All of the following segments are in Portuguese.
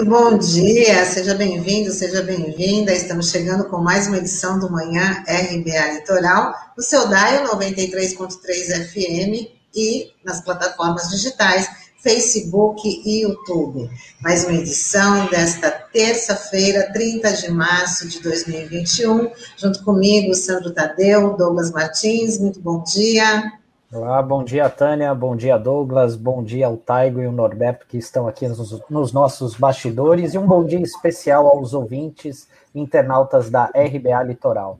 Muito bom dia, seja bem-vindo, seja bem-vinda. Estamos chegando com mais uma edição do Manhã RBA Litoral, no seu DAIO 93.3 FM e nas plataformas digitais Facebook e YouTube. Mais uma edição desta terça-feira, 30 de março de 2021. Junto comigo, Sandro Tadeu, Douglas Martins. Muito bom dia. Olá, bom dia, Tânia, bom dia, Douglas, bom dia ao Taigo e o Norberto que estão aqui nos, nos, nossos bastidores e um bom dia especial aos ouvintes internautas da RBA Litoral.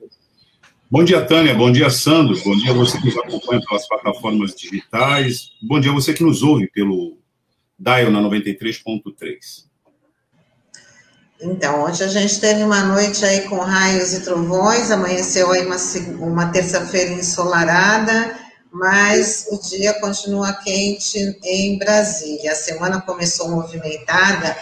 Bom dia, Tânia, bom dia, Sandro, bom dia você que nos acompanha pelas plataformas digitais, bom dia você que nos ouve pelo Dial na 93.3. Então, hoje a gente teve uma noite aí com raios e trovões, amanheceu aí uma, uma terça-feira ensolarada, mas o dia continua quente em Brasília. A semana começou movimentada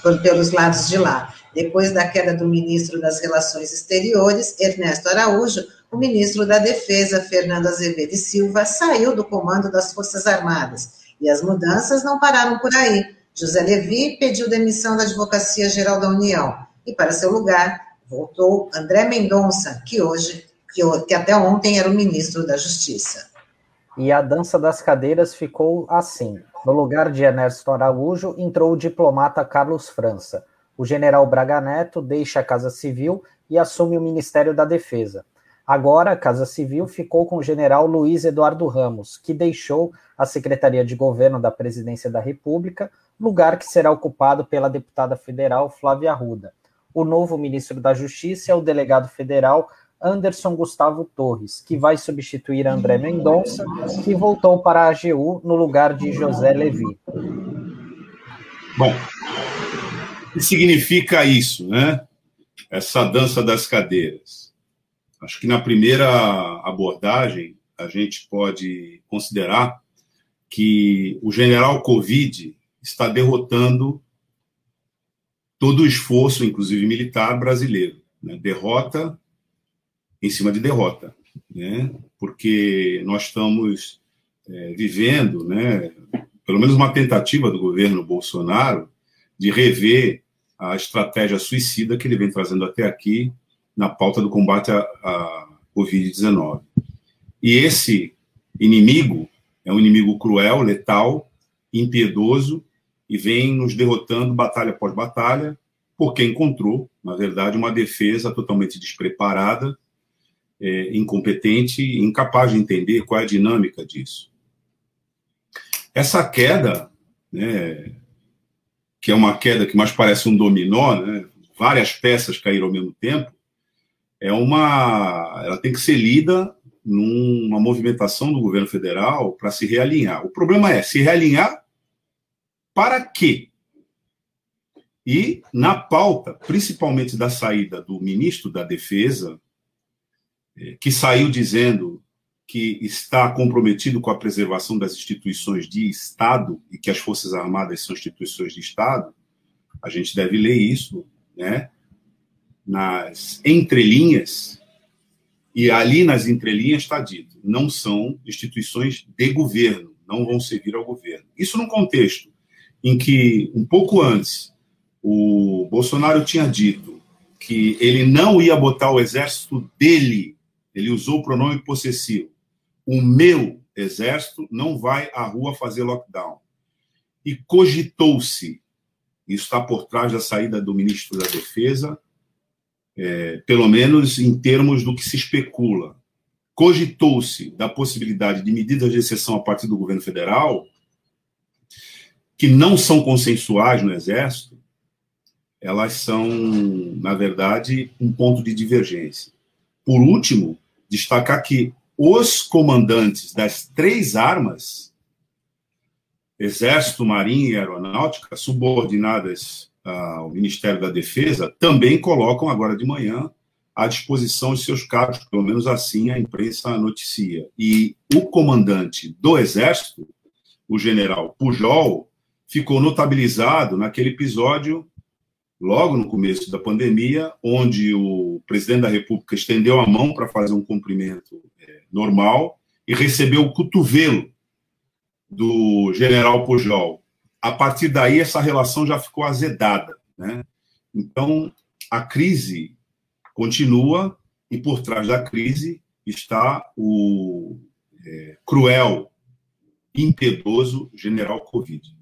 por, pelos lados de lá. Depois da queda do ministro das Relações Exteriores, Ernesto Araújo, o ministro da Defesa, Fernando Azevedo e Silva, saiu do comando das Forças Armadas. E as mudanças não pararam por aí. José Levi pediu demissão da Advocacia Geral da União. E para seu lugar, voltou André Mendonça, que hoje, que, que até ontem era o ministro da Justiça e a dança das cadeiras ficou assim. No lugar de Ernesto Araújo, entrou o diplomata Carlos França. O general Braga Neto deixa a Casa Civil e assume o Ministério da Defesa. Agora, a Casa Civil ficou com o general Luiz Eduardo Ramos, que deixou a Secretaria de Governo da Presidência da República, lugar que será ocupado pela deputada federal Flávia Arruda. O novo ministro da Justiça é o delegado federal Anderson Gustavo Torres, que vai substituir André Mendonça, que voltou para a AGU no lugar de José Levi. Bom, o que significa isso, né? Essa dança das cadeiras. Acho que na primeira abordagem a gente pode considerar que o general Covid está derrotando todo o esforço, inclusive militar, brasileiro. Né? Derrota em cima de derrota, né? Porque nós estamos é, vivendo, né? Pelo menos uma tentativa do governo Bolsonaro de rever a estratégia suicida que ele vem trazendo até aqui na pauta do combate à, à Covid-19. E esse inimigo é um inimigo cruel, letal, impiedoso e vem nos derrotando batalha após batalha, porque encontrou, na verdade, uma defesa totalmente despreparada é, incompetente incapaz de entender qual é a dinâmica disso. Essa queda, né, que é uma queda que mais parece um dominó, né, várias peças caíram ao mesmo tempo, é uma, ela tem que ser lida numa movimentação do governo federal para se realinhar. O problema é se realinhar para quê? E na pauta, principalmente da saída do ministro da Defesa, que saiu dizendo que está comprometido com a preservação das instituições de Estado e que as Forças Armadas são instituições de Estado, a gente deve ler isso, né, nas entrelinhas, e ali nas entrelinhas está dito, não são instituições de governo, não vão servir ao governo. Isso num contexto em que, um pouco antes, o Bolsonaro tinha dito que ele não ia botar o exército dele ele usou o pronome possessivo. O meu exército não vai à rua fazer lockdown. E cogitou-se, isso está por trás da saída do ministro da Defesa, é, pelo menos em termos do que se especula, cogitou-se da possibilidade de medidas de exceção a partir do governo federal, que não são consensuais no Exército, elas são, na verdade, um ponto de divergência. Por último, destacar que os comandantes das três armas, Exército, Marinha e Aeronáutica, subordinadas ao Ministério da Defesa, também colocam agora de manhã à disposição de seus cargos, pelo menos assim a imprensa noticia. E o comandante do Exército, o general Pujol, ficou notabilizado naquele episódio logo no começo da pandemia, onde o presidente da República estendeu a mão para fazer um cumprimento é, normal e recebeu o cotovelo do general Pujol. a partir daí essa relação já ficou azedada. Né? Então, a crise continua e por trás da crise está o é, cruel, impiedoso general Covid.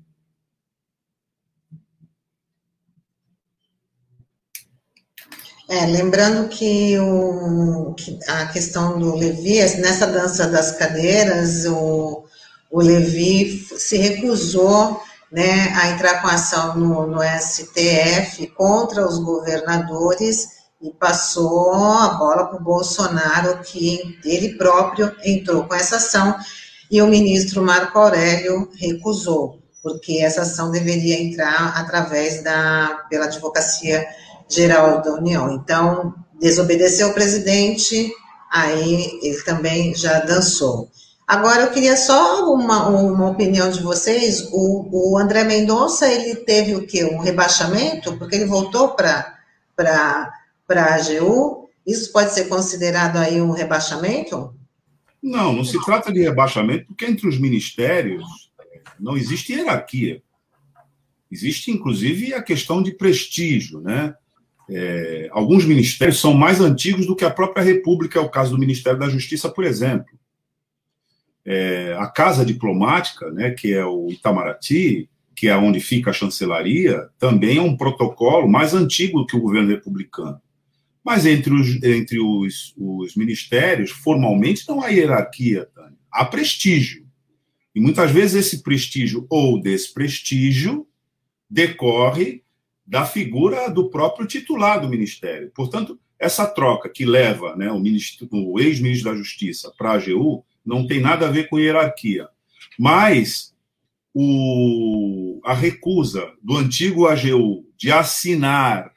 É, lembrando que, o, que a questão do Levi, nessa dança das cadeiras, o, o Levi se recusou né, a entrar com ação no, no STF contra os governadores e passou a bola para o Bolsonaro, que ele próprio entrou com essa ação, e o ministro Marco Aurélio recusou, porque essa ação deveria entrar através da, pela Advocacia Geral da União. Então, desobedeceu o presidente, aí ele também já dançou. Agora, eu queria só uma, uma opinião de vocês. O, o André Mendonça, ele teve o quê? Um rebaixamento? Porque ele voltou para a AGU? Isso pode ser considerado aí um rebaixamento? Não, não se trata de rebaixamento, porque entre os ministérios não existe hierarquia. Existe, inclusive, a questão de prestígio, né? É, alguns ministérios são mais antigos do que a própria República, é o caso do Ministério da Justiça, por exemplo. É, a Casa Diplomática, né, que é o Itamaraty, que é onde fica a chancelaria, também é um protocolo mais antigo do que o governo republicano. Mas entre os, entre os, os ministérios, formalmente, não há hierarquia, Tânia. há prestígio. E muitas vezes esse prestígio ou desprestígio decorre da figura do próprio titular do ministério. Portanto, essa troca que leva né, o, o ex-ministro da Justiça para a AGU não tem nada a ver com hierarquia. Mas o, a recusa do antigo AGU de assinar,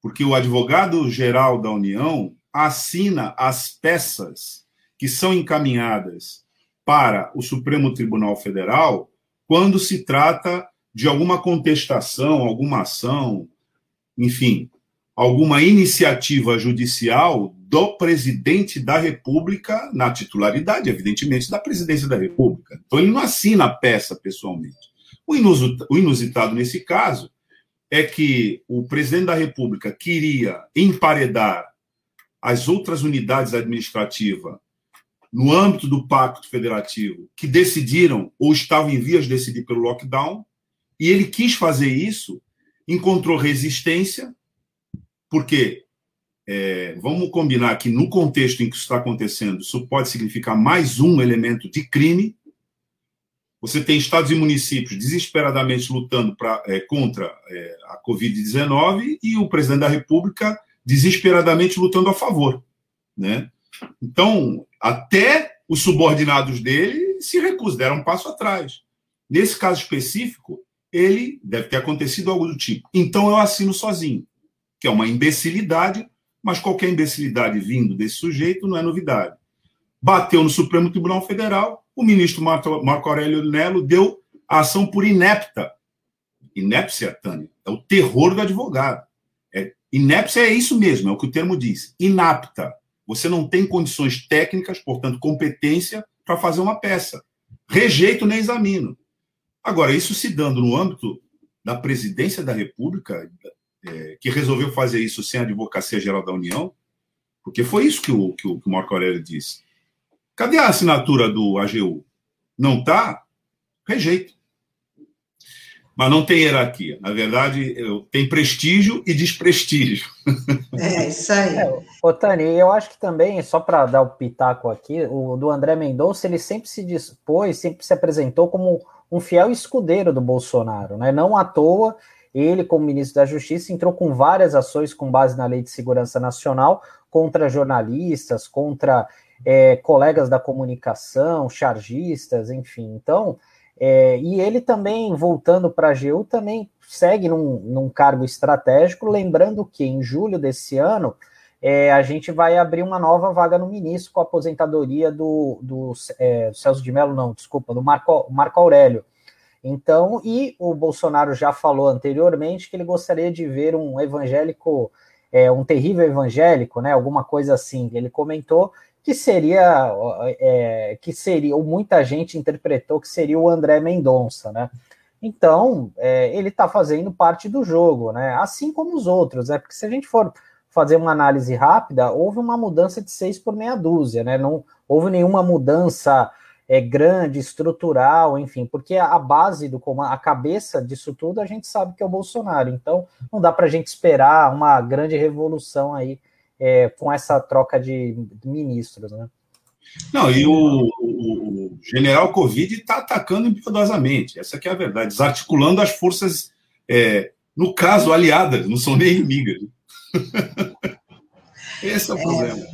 porque o advogado-geral da União assina as peças que são encaminhadas para o Supremo Tribunal Federal quando se trata de alguma contestação, alguma ação, enfim, alguma iniciativa judicial do presidente da República, na titularidade, evidentemente, da presidência da República. Então, ele não assina a peça pessoalmente. O inusitado nesse caso é que o presidente da República queria emparedar as outras unidades administrativas no âmbito do Pacto Federativo que decidiram ou estavam em vias de decidir pelo lockdown, e ele quis fazer isso, encontrou resistência, porque é, vamos combinar que no contexto em que isso está acontecendo, isso pode significar mais um elemento de crime. Você tem estados e municípios desesperadamente lutando pra, é, contra é, a Covid-19 e o presidente da República desesperadamente lutando a favor. Né? Então, até os subordinados dele se recusam, deram um passo atrás. Nesse caso específico, ele deve ter acontecido algo do tipo. Então eu assino sozinho, que é uma imbecilidade, mas qualquer imbecilidade vindo desse sujeito não é novidade. Bateu no Supremo Tribunal Federal, o ministro Marco Aurélio Nelo deu a ação por inepta. Inépcia, Tânia, é o terror do advogado. É, inépcia é isso mesmo, é o que o termo diz. Inapta. Você não tem condições técnicas, portanto, competência para fazer uma peça. Rejeito nem examino. Agora, isso se dando no âmbito da presidência da República, é, que resolveu fazer isso sem a Advocacia Geral da União, porque foi isso que o, que o, Marco Aurélio disse. Cadê a assinatura do AGU? Não está? Rejeito. Mas não tem hierarquia. Na verdade, tem prestígio e desprestígio. É, isso aí. É, ô, Tani, eu acho que também, só para dar o pitaco aqui, o do André Mendonça, ele sempre se dispôs, sempre se apresentou como um fiel escudeiro do Bolsonaro, né? Não à toa, ele, como ministro da Justiça, entrou com várias ações com base na Lei de Segurança Nacional contra jornalistas, contra é, colegas da comunicação, chargistas, enfim. Então, é, e ele também, voltando para a AGU, também segue num, num cargo estratégico, lembrando que em julho desse ano é, a gente vai abrir uma nova vaga no ministro com a aposentadoria do, do é, Celso de Mello, não, desculpa, do Marco, Marco Aurélio. Então, e o Bolsonaro já falou anteriormente que ele gostaria de ver um evangélico, é, um terrível evangélico, né? Alguma coisa assim. Ele comentou que seria, é, que seria, ou muita gente interpretou que seria o André Mendonça, né? Então, é, ele está fazendo parte do jogo, né? Assim como os outros, né? Porque se a gente for fazer uma análise rápida, houve uma mudança de seis por meia dúzia, né? Não houve nenhuma mudança é, grande, estrutural, enfim, porque a, base do comando, a cabeça disso tudo, a gente sabe que é o Bolsonaro. Então, não dá para a gente esperar uma grande revolução aí é, com essa troca de, ministros, né? Não, e o, o, general Covid está atacando impiedosamente, essa é a verdade, desarticulando as forças, é, no caso, aliadas, não são nem inimigas. Esse é o problema. É,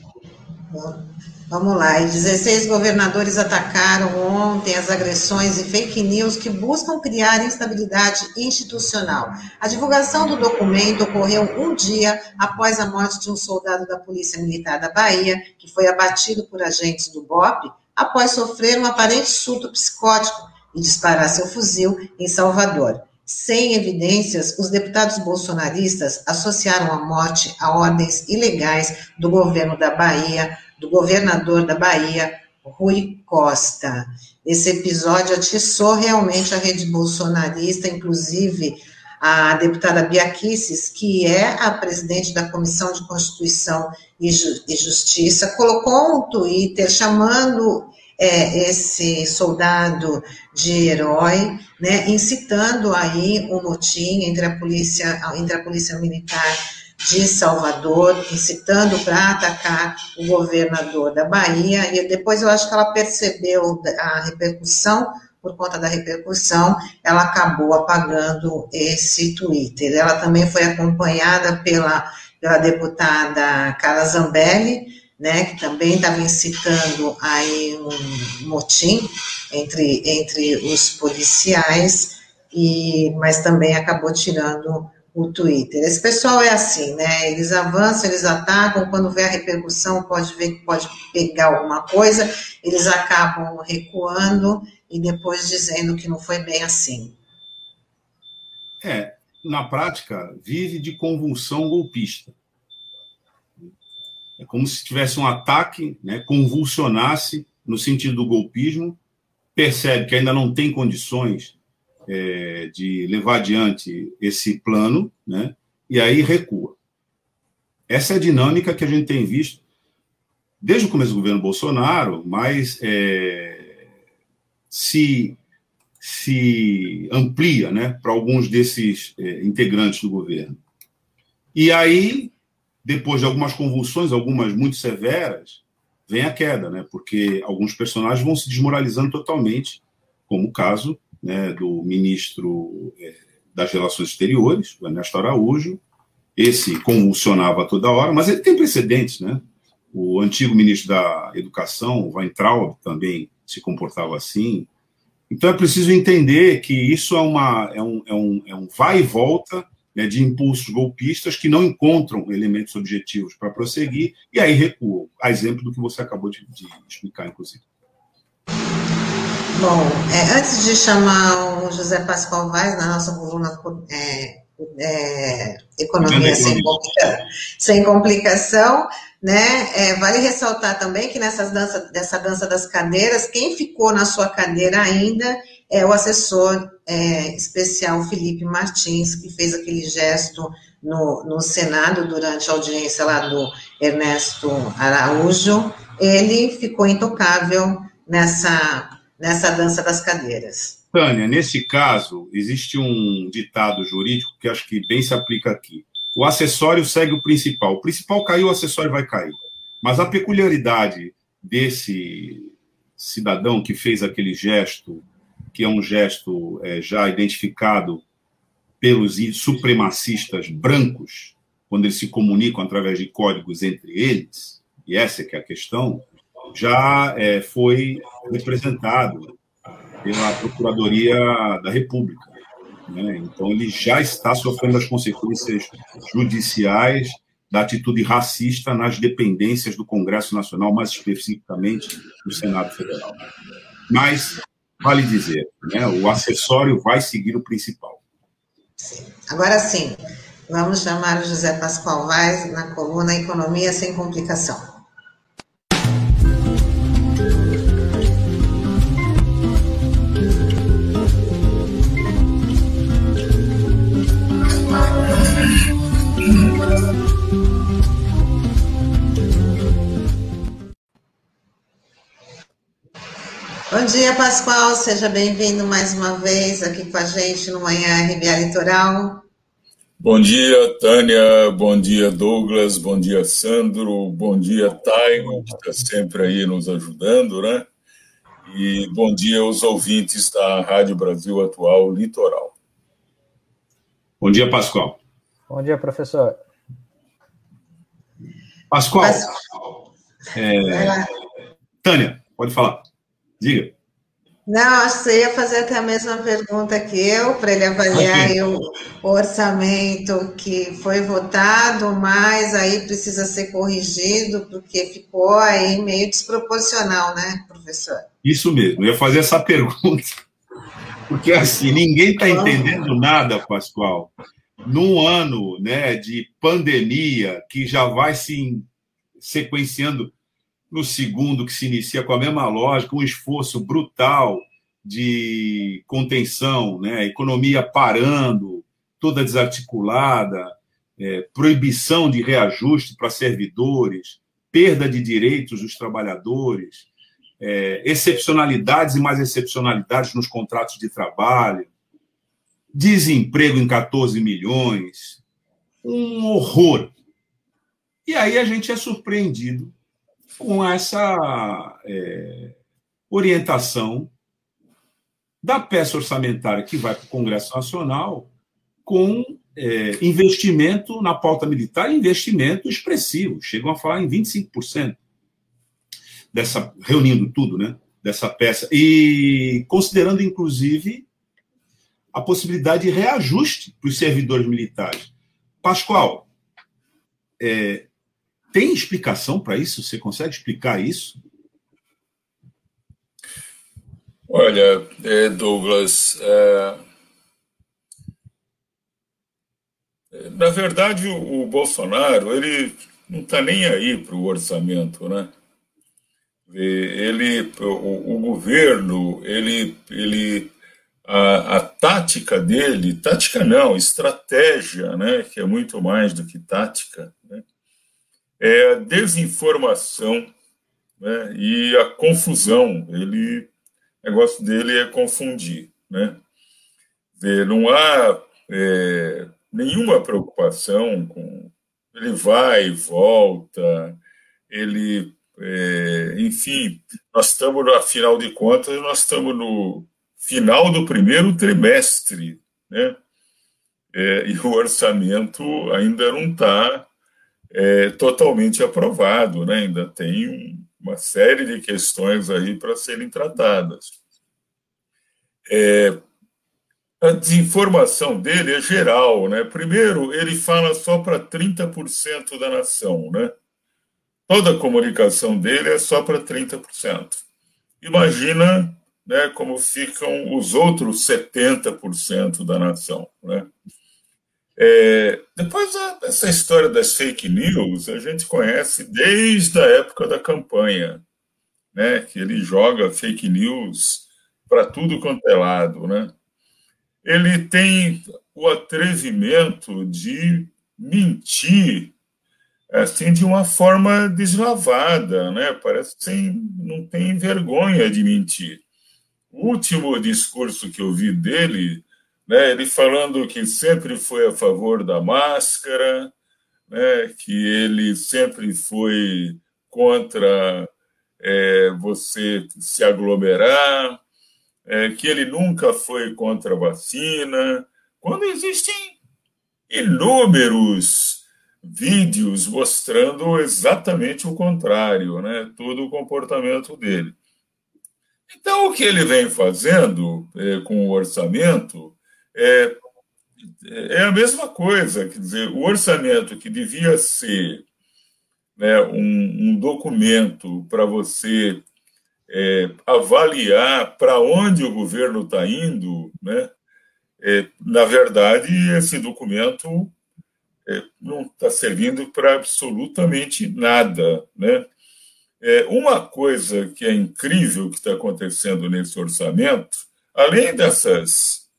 Vamos lá, e 16 governadores atacaram ontem as agressões e fake news que buscam criar instabilidade institucional. A divulgação do documento ocorreu um dia após a morte de um soldado da Polícia Militar da Bahia, que foi abatido por agentes do BOP após sofrer um aparente surto psicótico e disparar seu fuzil em Salvador. Sem evidências, os deputados bolsonaristas associaram a morte a ordens ilegais do governo da Bahia do governador da Bahia, Rui Costa. Esse episódio atiçou realmente a rede bolsonarista, inclusive a deputada Bia que é a presidente da Comissão de Constituição e, Justiça, colocou um Twitter chamando é, esse soldado de herói, né, incitando aí um motim entre a polícia, entre a polícia militar de Salvador, incitando para atacar o governador da Bahia, e depois eu acho que ela percebeu a repercussão, por conta da repercussão, ela acabou apagando esse Twitter. Ela também foi acompanhada pela, pela deputada Carla Zambelli, né, que também estava incitando aí um motim entre, entre os policiais, e, mas também acabou tirando o Twitter. Esse pessoal é assim, né? Eles avançam, eles atacam, quando vê a repercussão, pode ver que pode pegar alguma coisa, eles acabam recuando e depois dizendo que não foi bem assim. É, na prática, vive de convulsão golpista. É como se tivesse um ataque, né, convulsionasse no sentido do golpismo, percebe que ainda não tem condições é, de levar adiante esse plano, né? E aí recua. Essa é a dinâmica que a gente tem visto desde o começo do governo Bolsonaro, mas é, se se amplia, né, para alguns desses é, integrantes do governo. E aí, depois de algumas convulsões, algumas muito severas, vem a queda, né, porque alguns personagens vão se desmoralizando totalmente, como o caso né, do ministro é, das Relações Exteriores, o Ernesto Araújo. Esse convulsionava toda hora, mas ele tem precedentes, né? O antigo ministro da Educação, o Weintraub, também se comportava assim. Então é preciso entender que isso é, uma, é, um, é, um, é um vai e volta né, de impulsos golpistas que não encontram elementos objetivos para prosseguir e aí recuam. A exemplo do que você acabou de, de explicar, inclusive. Bom, é, antes de chamar o José Pascoal Vaz na nossa coluna é, é, Economia sem, complica, sem complicação, né? É, vale ressaltar também que nessas dança, dessa dança das cadeiras, quem ficou na sua cadeira ainda é o assessor é, especial Felipe Martins, que fez aquele gesto no, no Senado durante a audiência lá do Ernesto Araújo. Ele ficou intocável nessa nessa dança das cadeiras. Tânia, nesse caso, existe um ditado jurídico que acho que bem se aplica aqui. O acessório segue o principal. O principal caiu, o acessório vai cair. Mas a peculiaridade desse cidadão que fez aquele gesto, que é um gesto é, já identificado pelos supremacistas brancos, quando eles se comunicam através de códigos entre eles, e essa é que é a questão, já é, foi representado pela Procuradoria da República. Né? Então, ele já está sofrendo as consequências judiciais da atitude racista nas dependências do Congresso Nacional, mais especificamente do Senado Federal. Mas, vale dizer, né, o acessório vai seguir o principal. Agora sim, vamos chamar o José Pascoal Vaz na coluna Economia Sem Complicação. Bom dia, Pascoal. Seja bem-vindo mais uma vez aqui com a gente no Manhã RBA Litoral. Bom dia, Tânia. Bom dia, Douglas. Bom dia, Sandro. Bom dia, Taigo, que está sempre aí nos ajudando, né? E bom dia aos ouvintes da Rádio Brasil Atual Litoral. Bom dia, Pascoal. Bom dia, professor. Pascoal. Pascoal. É... Tânia, pode falar. Diga. Não, acho que você ia fazer até a mesma pergunta que eu, para ele avaliar okay. o orçamento que foi votado, mas aí precisa ser corrigido, porque ficou aí meio desproporcional, né, professor? Isso mesmo, eu ia fazer essa pergunta. Porque assim, ninguém está entendendo nada, Pascoal. Num ano né, de pandemia que já vai se sequenciando no segundo, que se inicia com a mesma lógica, um esforço brutal de contenção, né? economia parando, toda desarticulada, é, proibição de reajuste para servidores, perda de direitos dos trabalhadores, é, excepcionalidades e mais excepcionalidades nos contratos de trabalho, desemprego em 14 milhões, um horror. E aí a gente é surpreendido com essa é, orientação da peça orçamentária que vai para o Congresso Nacional com é, investimento na pauta militar, investimento expressivo, chegam a falar em 25% dessa, reunindo tudo, né, dessa peça, e considerando, inclusive, a possibilidade de reajuste para os servidores militares. Pascoal, é, tem explicação para isso? Você consegue explicar isso? Olha, é, Douglas, é... na verdade o, Bolsonaro ele não está nem aí para o orçamento, né? Ele, o, o governo, ele, ele, a, a, tática dele, tática não, estratégia, né? Que é muito mais do que tática. É a desinformação né, e a confusão. Ele, o negócio dele é confundir. Né? Não há é, nenhuma preocupação com. Ele vai e volta, ele. É, enfim, nós estamos, afinal de contas, nós estamos no final do primeiro trimestre, né? É, e o orçamento ainda não está é, totalmente aprovado, né? ainda tem uma série de questões aí para serem tratadas. É, a desinformação dele é geral, né? Primeiro, ele fala só para 30% da nação, né? Toda a comunicação dele é só para 30%. Imagina, né, como ficam os outros 70% da nação, né? É, depois, essa história das fake news, a gente conhece desde a época da campanha, né? que ele joga fake news para tudo quanto é lado. Né? Ele tem o atrevimento de mentir assim de uma forma deslavada, né? Parece que não tem vergonha de mentir. O último discurso que eu vi dele né, ele falando que sempre foi a favor da máscara, né, que ele sempre foi contra é, você se aglomerar, é, que ele nunca foi contra a vacina, quando existem inúmeros vídeos mostrando exatamente o contrário, né, todo o comportamento dele. Então, o que ele vem fazendo é, com o orçamento é, é a mesma coisa, quer dizer, o orçamento que devia ser né, um, um documento para você é, avaliar para onde o governo está indo, né, é, na verdade, esse documento é, não está servindo para absolutamente nada. Né? É, uma coisa que é incrível que está acontecendo nesse orçamento, além dessas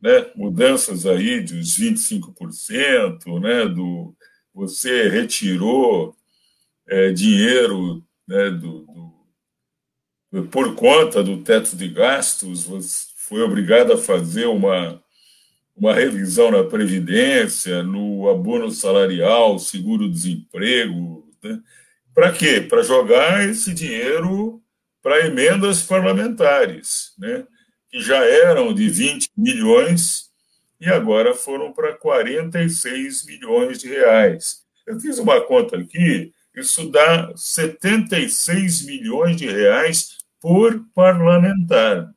né, mudanças aí dos 25%, né, do, você retirou é, dinheiro né, do, do, por conta do teto de gastos, foi obrigado a fazer uma, uma revisão na Previdência, no abono salarial, seguro-desemprego. Né? Para quê? Para jogar esse dinheiro para emendas parlamentares, né? Que já eram de 20 milhões e agora foram para 46 milhões de reais. Eu fiz uma conta aqui, isso dá 76 milhões de reais por parlamentar.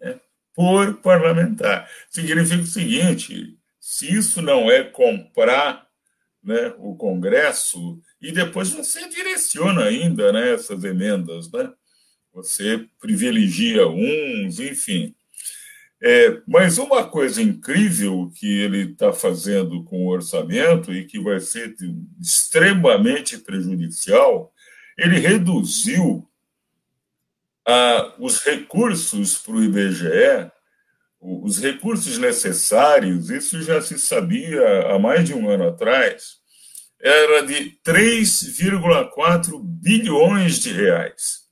Né? Por parlamentar. Significa o seguinte: se isso não é comprar né, o Congresso, e depois você direciona ainda né, essas emendas, né? Você privilegia uns, enfim. É, mas uma coisa incrível que ele está fazendo com o orçamento e que vai ser extremamente prejudicial, ele reduziu ah, os recursos para o IBGE, os recursos necessários, isso já se sabia há mais de um ano atrás, era de 3,4 bilhões de reais.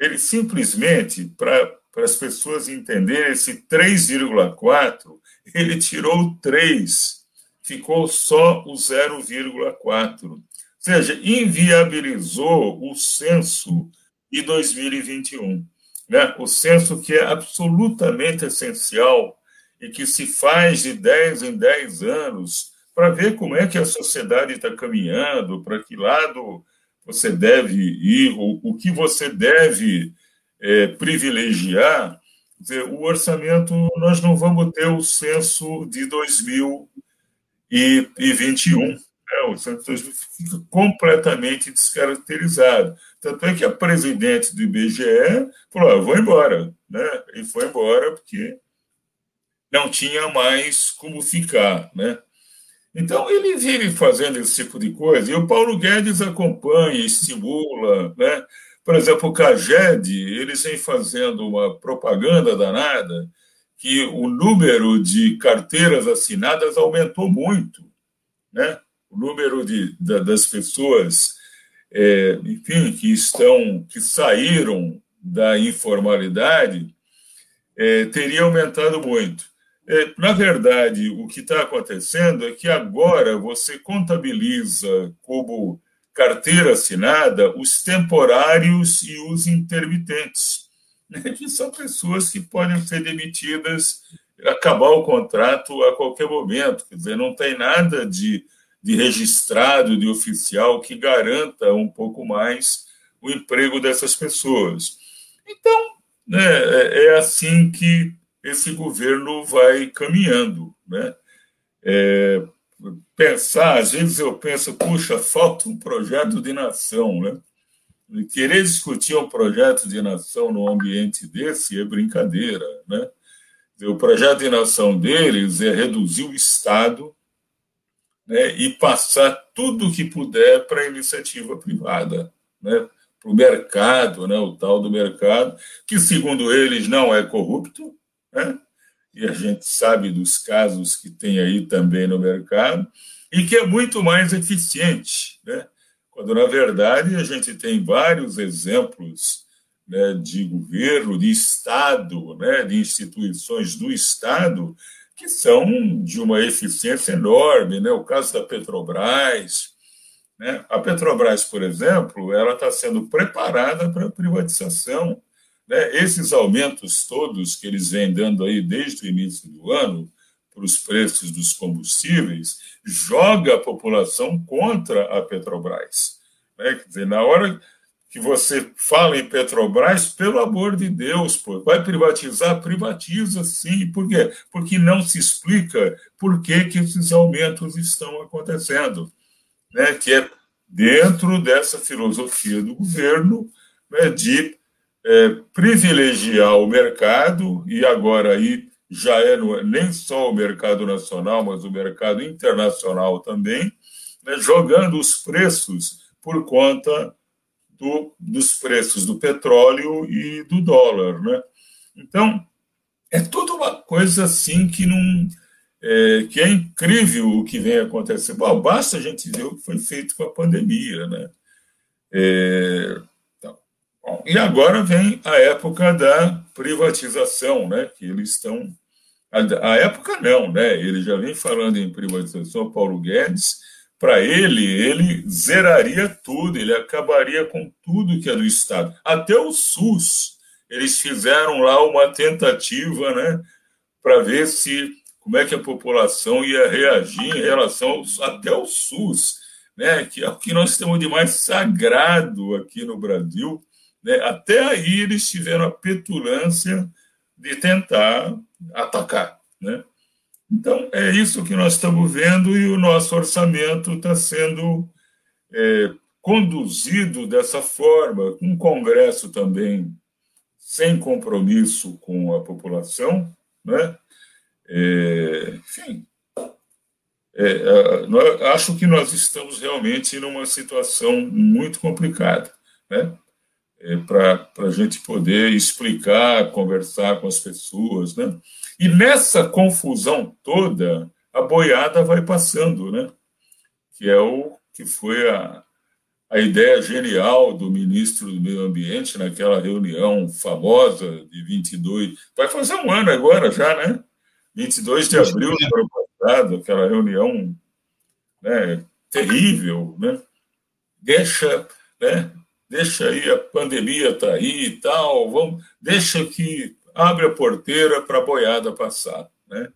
Ele simplesmente, para as pessoas entenderem, esse 3,4, ele tirou 3, ficou só o 0,4. Ou seja, inviabilizou o censo de 2021. Né? O censo que é absolutamente essencial e que se faz de 10 em 10 anos para ver como é que a sociedade está caminhando, para que lado você deve ir, o, que você deve é, privilegiar, dizer, o orçamento, nós não vamos ter o censo de 2021. Né? O censo de 2021 fica completamente descaracterizado. Tanto é que a presidente do IBGE falou: ah, vou embora. Né? E foi embora porque não tinha mais como ficar. Né? Então, ele vive fazendo esse tipo de coisa, e o Paulo Guedes acompanha, estimula, né? Por exemplo, o CAGED, eles vêm fazendo uma propaganda danada que o número de carteiras assinadas aumentou muito, né? O número de, de das pessoas, é, enfim, que estão, que saíram da informalidade, é, teria aumentado muito. É, na verdade, o que está acontecendo é que agora você contabiliza como carteira assinada os temporários e os intermitentes, né, que são pessoas que podem ser demitidas, acabar o contrato a qualquer momento. Quer dizer, não tem nada de, de registrado, de oficial, que garanta um pouco mais o emprego dessas pessoas. Então, né, é, é assim que esse governo vai caminhando. Né? É, pensar, às vezes eu penso, puxa, falta um projeto de nação, né? E querer discutir um projeto de nação num ambiente desse é brincadeira, né? O projeto de nação deles é reduzir o Estado né, e passar tudo o que puder para a iniciativa privada, né, para o mercado, né, o tal do mercado, que, segundo eles, não é corrupto, né, e a gente sabe dos casos que tem aí também no mercado, e que é muito mais eficiente, né? quando, na verdade, a gente tem vários exemplos né, de governo, de Estado, né, de instituições do Estado, que são de uma eficiência enorme. Né? O caso da Petrobras. Né? A Petrobras, por exemplo, ela está sendo preparada para a privatização né, esses aumentos todos que eles vêm dando aí desde o início do ano para os preços dos combustíveis joga a população contra a Petrobras. Né? Quer dizer, na hora que você fala em Petrobras, pelo amor de Deus, pô, vai privatizar? Privatiza sim. Por quê? Porque não se explica por que, que esses aumentos estão acontecendo. Né? Que é dentro dessa filosofia do governo né, de é, privilegiar o mercado, e agora aí já é no, nem só o mercado nacional, mas o mercado internacional também, né, jogando os preços por conta do, dos preços do petróleo e do dólar. Né? Então, é tudo uma coisa assim que não. É, que é incrível o que vem acontecendo. Bom, basta a gente ver o que foi feito com a pandemia. Né? É, Bom, e agora vem a época da privatização, né? Que eles estão. A, a época não, né? Ele já vem falando em privatização, Paulo Guedes. Para ele, ele zeraria tudo, ele acabaria com tudo que é do Estado. Até o SUS. Eles fizeram lá uma tentativa, né? Para ver se como é que a população ia reagir em relação até ao SUS, né? Que é o que nós temos de mais sagrado aqui no Brasil? Até aí eles tiveram a petulância de tentar atacar. Né? Então, é isso que nós estamos vendo e o nosso orçamento está sendo é, conduzido dessa forma, um Congresso também sem compromisso com a população, né? É, enfim, é, acho que nós estamos realmente numa situação muito complicada, né? É, para a gente poder explicar, conversar com as pessoas. Né? E nessa confusão toda, a boiada vai passando, né? que é o que foi a, a ideia genial do ministro do Meio Ambiente naquela reunião famosa de 22, vai fazer um ano agora já, né? 22 de abril do ano passado, aquela reunião né, terrível, né? Deixa, né? Deixa aí, a pandemia está aí e tal, vamos, deixa que abre a porteira para a boiada passar. Né?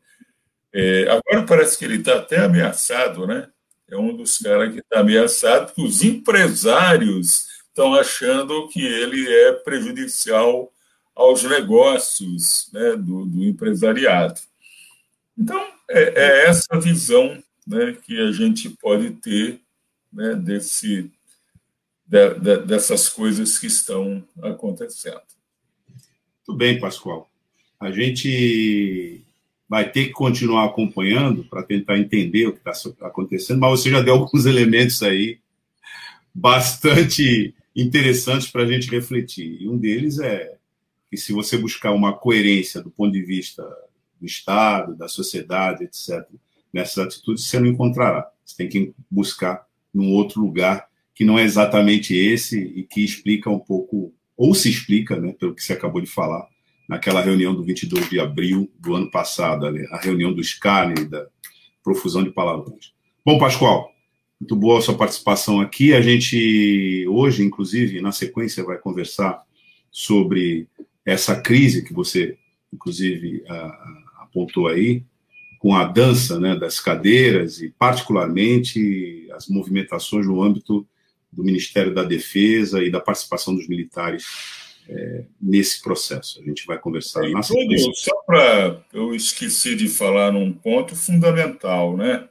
É, agora parece que ele está até ameaçado, né? É um dos caras que está ameaçado, porque os empresários estão achando que ele é prejudicial aos negócios né, do, do empresariado. Então, é, é, essa visão né, que a gente pode ter né, desse de, de, dessas coisas que estão acontecendo. Muito bem, Pascoal. A gente vai ter que continuar acompanhando para tentar entender o que está acontecendo, mas você já deu alguns elementos aí bastante interessantes para a gente refletir. E um deles é que, se você buscar uma coerência do ponto de vista do Estado, da sociedade, etc., nessas atitudes, você não encontrará. Você tem que buscar num outro lugar que não é exatamente esse e que explica um pouco, ou se explica, né, pelo que você acabou de falar, naquela reunião do 22 de abril do ano passado, a reunião do escárnio, da profusão de palavrões. Bom, Pascoal, muito boa a sua participação aqui. A gente, hoje, inclusive, na sequência, vai conversar sobre essa crise que você, inclusive, apontou aí, com a dança né, das cadeiras e, particularmente, as movimentações no âmbito do Ministério da Defesa e da participação dos militares é, nesse processo. A gente vai conversar na sequência. Só para eu esqueci de falar num ponto fundamental, né?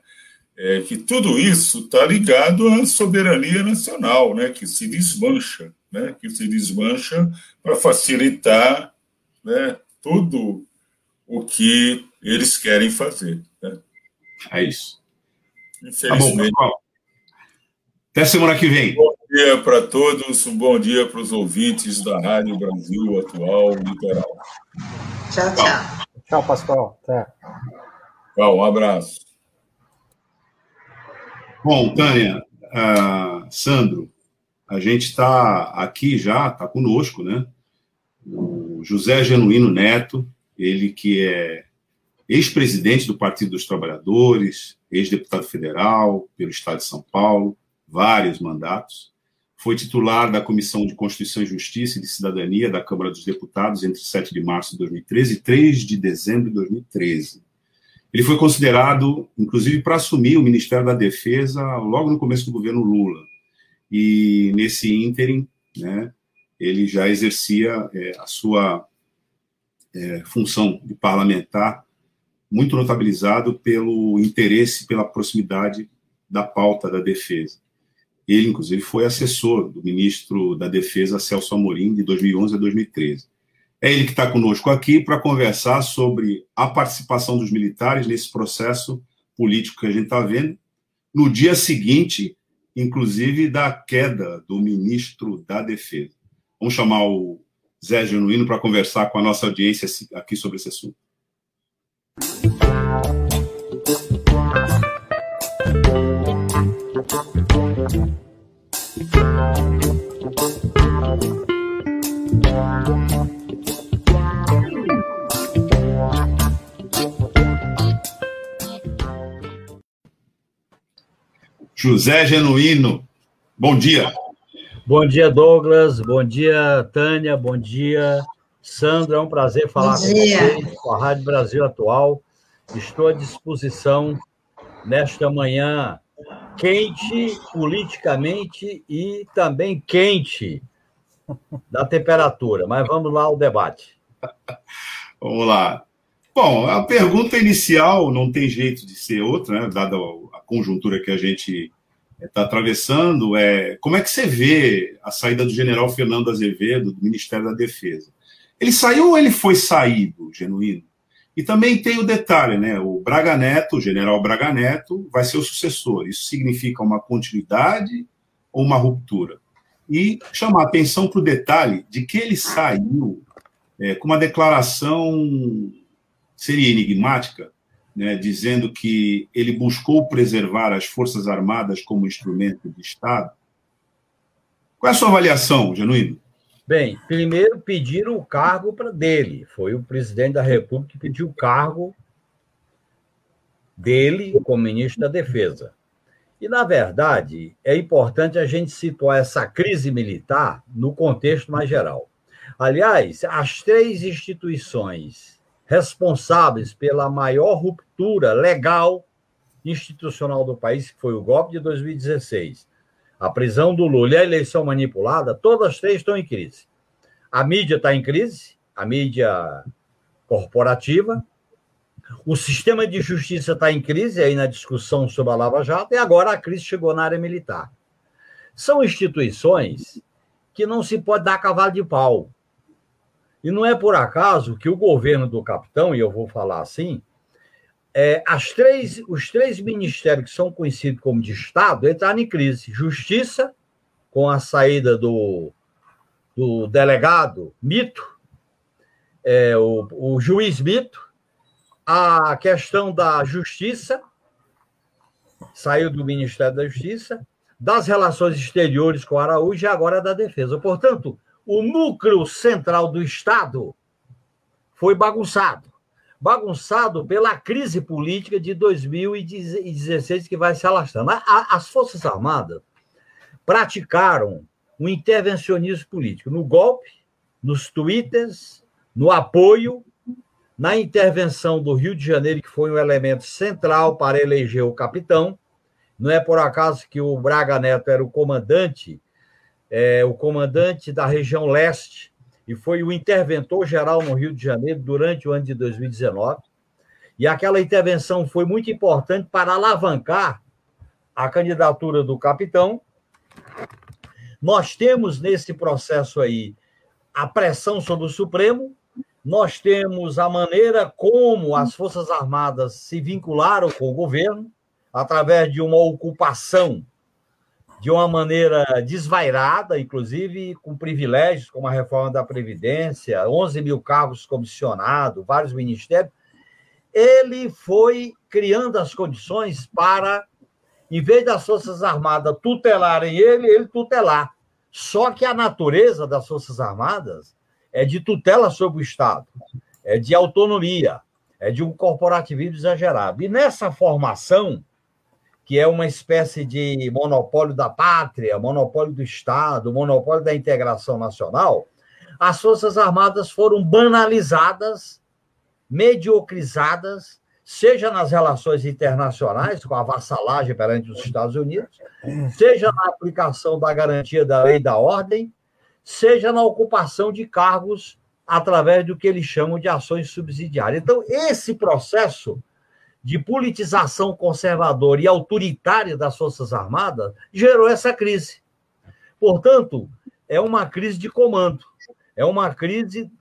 É que tudo isso está ligado à soberania nacional, né? Que se desmancha, né? Que se desmancha para facilitar, né? Tudo o que eles querem fazer. Né? É isso. Infelizmente. Tá bom, até semana que vem. Bom dia para todos, um bom dia para os ouvintes da Rádio Brasil Atual Litoral. Tchau, tchau. Tchau, Pascoal. Até. Tchau, um abraço. Bom, Tânia, uh, Sandro, a gente está aqui já, está conosco, né? O José Genuíno Neto, ele que é ex-presidente do Partido dos Trabalhadores, ex-deputado federal pelo Estado de São Paulo, vários mandatos. Foi titular da Comissão de Constituição e Justiça e de Cidadania da Câmara dos Deputados entre 7 de março de 2013 e 3 de dezembro de 2013. Ele foi considerado, inclusive, para assumir o Ministério da Defesa logo no começo do governo Lula. E nesse ínterim, né, ele já exercia é, a sua é, função de parlamentar, muito notabilizado pelo interesse, pela proximidade da pauta da defesa. Ele, inclusive, foi assessor do ministro da Defesa, Celso Amorim, de 2011 a 2013. É ele que está conosco aqui para conversar sobre a participação dos militares nesse processo político que a gente está vendo, no dia seguinte, inclusive, da queda do ministro da Defesa. Vamos chamar o Zé Genuíno para conversar com a nossa audiência aqui sobre esse assunto. José Genuíno, bom dia. Bom dia, Douglas. Bom dia, Tânia. Bom dia, Sandra. É um prazer falar com vocês, com a Rádio Brasil Atual. Estou à disposição nesta manhã quente politicamente e também quente da temperatura. Mas vamos lá ao debate. Vamos lá. Bom, a pergunta inicial não tem jeito de ser outra, né? dada conjuntura que a gente está atravessando, é como é que você vê a saída do general Fernando Azevedo do Ministério da Defesa? Ele saiu ou ele foi saído, genuíno? E também tem o detalhe, né? O Braga Neto, o general Braga Neto, vai ser o sucessor. Isso significa uma continuidade ou uma ruptura? E chamar atenção para o detalhe de que ele saiu é, com uma declaração seria enigmática, né, dizendo que ele buscou preservar as Forças Armadas como instrumento de Estado. Qual é a sua avaliação, Genuíno? Bem, primeiro pediram o cargo para dele. Foi o presidente da República que pediu o cargo dele como ministro da Defesa. E, na verdade, é importante a gente situar essa crise militar no contexto mais geral. Aliás, as três instituições responsáveis pela maior ruptura legal institucional do país, que foi o golpe de 2016, a prisão do Lula e a eleição manipulada, todas as três estão em crise. A mídia está em crise, a mídia corporativa, o sistema de justiça está em crise, aí na discussão sobre a Lava Jato, e agora a crise chegou na área militar. São instituições que não se pode dar cavalo de pau. E não é por acaso que o governo do capitão, e eu vou falar assim, é, as três, os três ministérios que são conhecidos como de Estado entraram em crise. Justiça, com a saída do, do delegado Mito, é, o, o juiz Mito, a questão da justiça, saiu do Ministério da Justiça, das relações exteriores com Araújo e agora da defesa. Portanto, o núcleo central do Estado foi bagunçado. Bagunçado pela crise política de 2016 que vai se alastrando. As Forças Armadas praticaram um intervencionismo político no golpe, nos twitters, no apoio, na intervenção do Rio de Janeiro, que foi um elemento central para eleger o capitão. Não é por acaso que o Braga Neto era o comandante é, o comandante da região leste e foi o interventor geral no Rio de Janeiro durante o ano de 2019. E aquela intervenção foi muito importante para alavancar a candidatura do capitão. Nós temos nesse processo aí a pressão sobre o Supremo, nós temos a maneira como as Forças Armadas se vincularam com o governo, através de uma ocupação de uma maneira desvairada, inclusive com privilégios, como a reforma da Previdência, 11 mil cargos comissionados, vários ministérios, ele foi criando as condições para, em vez das Forças Armadas tutelarem ele, ele tutelar. Só que a natureza das Forças Armadas é de tutela sobre o Estado, é de autonomia, é de um corporativismo exagerado. E nessa formação, que é uma espécie de monopólio da pátria, monopólio do Estado, monopólio da integração nacional, as Forças Armadas foram banalizadas, mediocrizadas, seja nas relações internacionais, com a vassalagem perante os Estados Unidos, seja na aplicação da garantia da lei e da ordem, seja na ocupação de cargos através do que eles chamam de ações subsidiárias. Então, esse processo de politização conservadora e autoritária das Forças Armadas gerou essa crise. Portanto, é uma crise de comando, é uma crise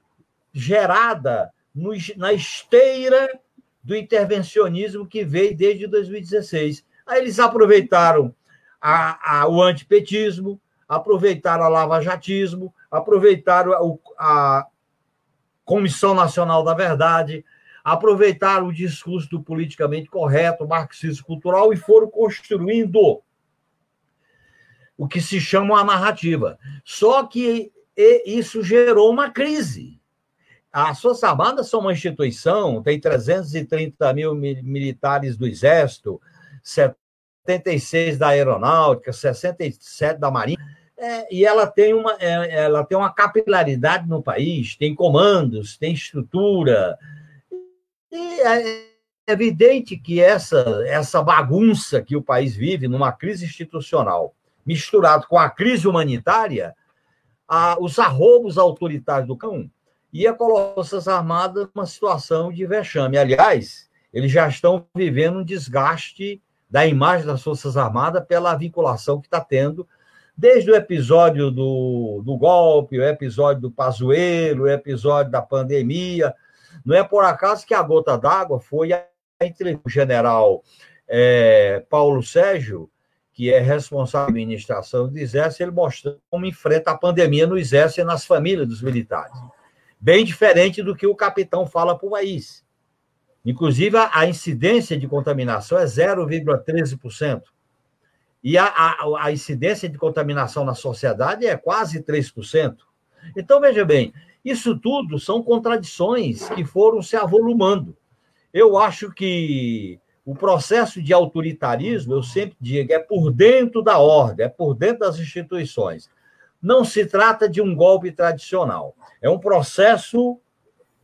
gerada no, na esteira do intervencionismo que veio desde 2016. Aí eles aproveitaram a, a, o antipetismo, aproveitaram a lava-jatismo, aproveitaram a, a Comissão Nacional da Verdade, aproveitaram o discurso do politicamente correto, marxismo cultural, e foram construindo o que se chama a narrativa. Só que isso gerou uma crise. As Forças Armadas são uma instituição, tem 330 mil militares do Exército, 76 da Aeronáutica, 67 da Marinha, é, e ela tem, uma, é, ela tem uma capilaridade no país, tem comandos, tem estrutura. E é evidente que essa, essa bagunça que o país vive, numa crise institucional, misturado com a crise humanitária, a, os arrobos autoritários do cão ia colocar as Forças Armadas numa situação de vexame. Aliás, eles já estão vivendo um desgaste da imagem das Forças Armadas pela vinculação que está tendo, desde o episódio do, do golpe, o episódio do Pazuello, o episódio da pandemia. Não é por acaso que a gota d'água foi entre o general é, Paulo Sérgio, que é responsável pela administração do Exército, ele mostrando como enfrenta a pandemia no Exército e nas famílias dos militares bem diferente do que o capitão fala para o país. Inclusive, a, incidência de contaminação é 0,13%. E a, a, a, incidência de contaminação na sociedade é quase 3%. Então, veja bem, isso tudo são contradições que foram se avolumando. Eu acho que o processo de autoritarismo, eu sempre digo, é por dentro da ordem, é por dentro das instituições não se trata de um golpe tradicional. É um processo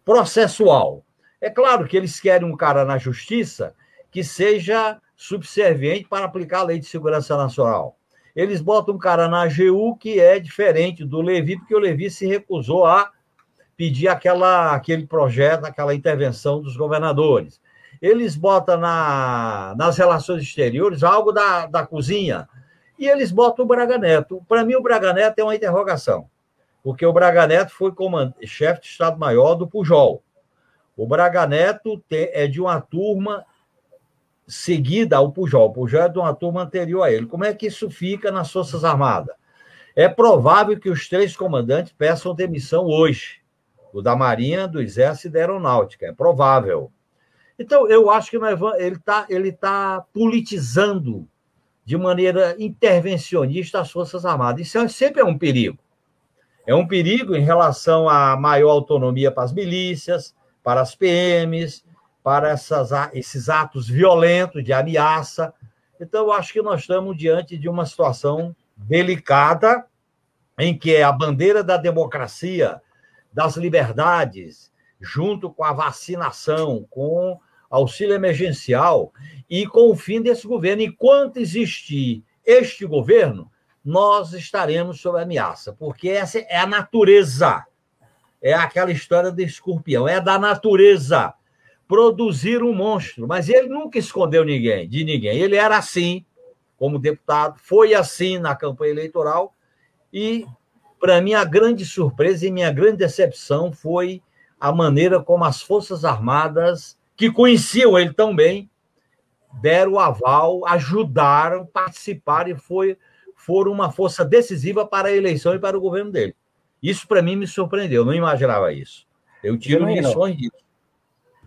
processual. É claro que eles querem um cara na justiça que seja subserviente para aplicar a lei de segurança nacional. Eles botam um cara na AGU que é diferente do Levi, porque o Levi se recusou a pedir aquela, aquele projeto, aquela intervenção dos governadores. Eles botam na, nas relações exteriores algo da, da cozinha, e eles botam o Braga Neto. Para mim, o Braga Neto é uma interrogação, porque o Braga Neto foi chefe de Estado-Maior do Pujol. O Braga Neto é de uma turma seguida ao Pujol. O Pujol é de uma turma anterior a ele. Como é que isso fica nas Forças Armadas? É provável que os três comandantes peçam demissão hoje. O da Marinha, do Exército e da Aeronáutica. É provável. Então, eu acho que ele está ele tá politizando de maneira intervencionista as Forças Armadas. Isso é, sempre é um perigo. É um perigo em relação à maior autonomia para as milícias, para as PMs, para essas, esses atos violentos de ameaça. Então, eu acho que nós estamos diante de uma situação delicada, em que a bandeira da democracia, das liberdades, junto com a vacinação, com auxílio emergencial e com o fim desse governo. Enquanto existir este governo, nós estaremos sob ameaça, porque essa é a natureza. É aquela história do escorpião, é da natureza produzir um monstro, mas ele nunca escondeu ninguém, de ninguém. Ele era assim como deputado, foi assim na campanha eleitoral e para mim a grande surpresa e minha grande decepção foi a maneira como as Forças Armadas que conheciam ele tão bem, deram o aval, ajudaram, participaram e foi, foram uma força decisiva para a eleição e para o governo dele. Isso, para mim, me surpreendeu, não imaginava isso. Eu tiro lições disso.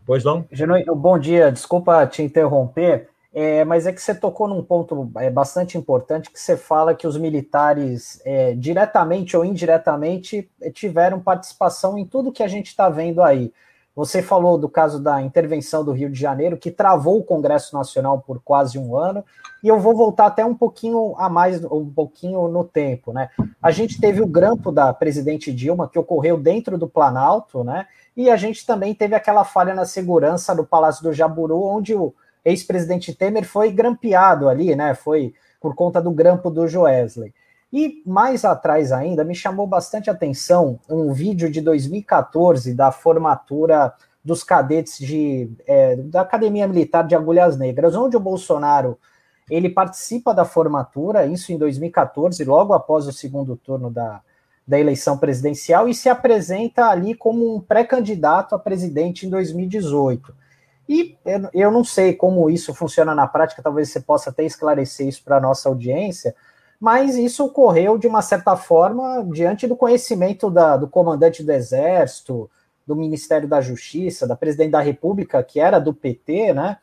Pois não? Genuíno, bom dia, desculpa te interromper, é, mas é que você tocou num ponto é, bastante importante que você fala que os militares, é, diretamente ou indiretamente, tiveram participação em tudo que a gente está vendo aí. Você falou do caso da intervenção do Rio de Janeiro, que travou o Congresso Nacional por quase um ano, e eu vou voltar até um pouquinho a mais, um pouquinho no tempo, né? A gente teve o grampo da presidente Dilma, que ocorreu dentro do Planalto, né? E a gente também teve aquela falha na segurança do Palácio do Jaburu, onde o ex-presidente Temer foi grampeado ali, né? Foi por conta do grampo do Joesley. E mais atrás ainda, me chamou bastante atenção um vídeo de 2014 da formatura dos cadetes de, é, da Academia Militar de Agulhas Negras, onde o Bolsonaro ele participa da formatura, isso em 2014, logo após o segundo turno da, da eleição presidencial, e se apresenta ali como um pré-candidato a presidente em 2018. E eu não sei como isso funciona na prática, talvez você possa até esclarecer isso para a nossa audiência, mas isso ocorreu de uma certa forma diante do conhecimento da, do comandante do Exército, do Ministério da Justiça, da presidente da República, que era do PT, né?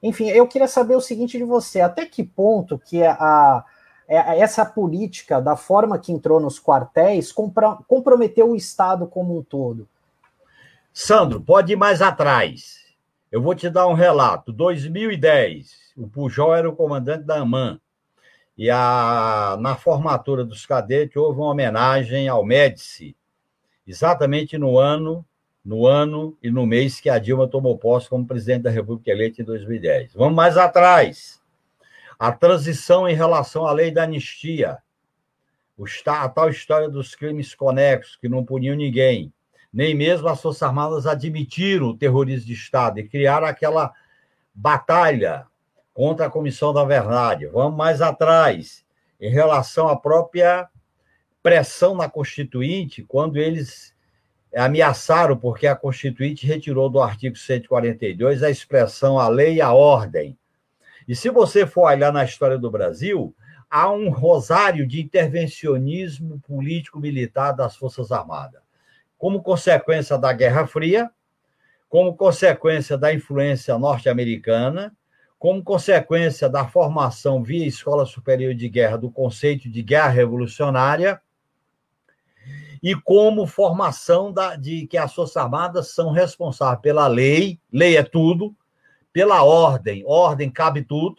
Enfim, eu queria saber o seguinte de você: até que ponto que a, é, essa política, da forma que entrou nos quartéis, comprometeu o Estado como um todo? Sandro, pode ir mais atrás. Eu vou te dar um relato. 2010, o Pujol era o comandante da AMAN. E a, na formatura dos cadetes houve uma homenagem ao Médici, exatamente no ano, no ano e no mês que a Dilma tomou posse como presidente da República eleita em 2010. Vamos mais atrás. A transição em relação à lei da anistia, a tal história dos crimes conexos, que não puniam ninguém. Nem mesmo as Forças Armadas admitiram o terrorismo de Estado e criaram aquela batalha contra a Comissão da Verdade. Vamos mais atrás, em relação à própria pressão na Constituinte, quando eles ameaçaram, porque a Constituinte retirou do artigo 142 a expressão a lei e a ordem. E se você for olhar na história do Brasil, há um rosário de intervencionismo político-militar das Forças Armadas. Como consequência da Guerra Fria, como consequência da influência norte-americana, como consequência da formação via Escola Superior de Guerra do conceito de guerra revolucionária e como formação da, de que as Forças Armadas são responsáveis pela lei, lei é tudo, pela ordem, ordem cabe tudo,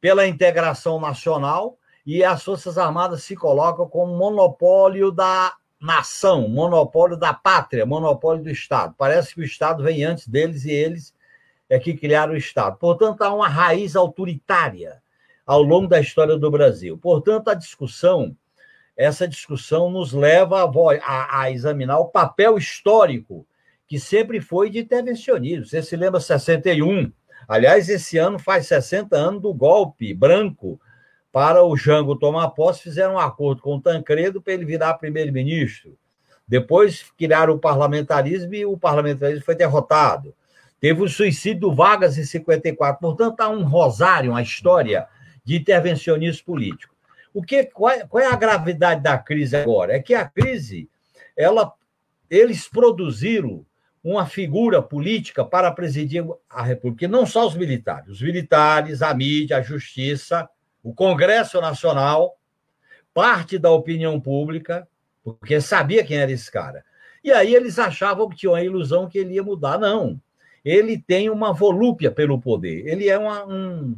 pela integração nacional, e as Forças Armadas se colocam como monopólio da nação, monopólio da pátria, monopólio do Estado. Parece que o Estado vem antes deles e eles é que criaram o Estado. Portanto, há uma raiz autoritária ao longo da história do Brasil. Portanto, a discussão, essa discussão nos leva a, a, a examinar o papel histórico que sempre foi de intervencionismo. Você se lembra 61? Aliás, esse ano faz 60 anos do golpe branco para o Jango tomar posse, fizeram um acordo com o Tancredo para ele virar primeiro-ministro. Depois criaram o parlamentarismo e o parlamentarismo foi derrotado. Teve o suicídio do Vargas em 54. Portanto, há um rosário, uma história de intervencionismo político. O que, qual, é, qual é a gravidade da crise agora? É que a crise, ela, eles produziram uma figura política para presidir a República, não só os militares, os militares, a mídia, a justiça, o Congresso Nacional, parte da opinião pública, porque sabia quem era esse cara. E aí eles achavam que tinham a ilusão que ele ia mudar. Não ele tem uma volúpia pelo poder. Ele é uma, um,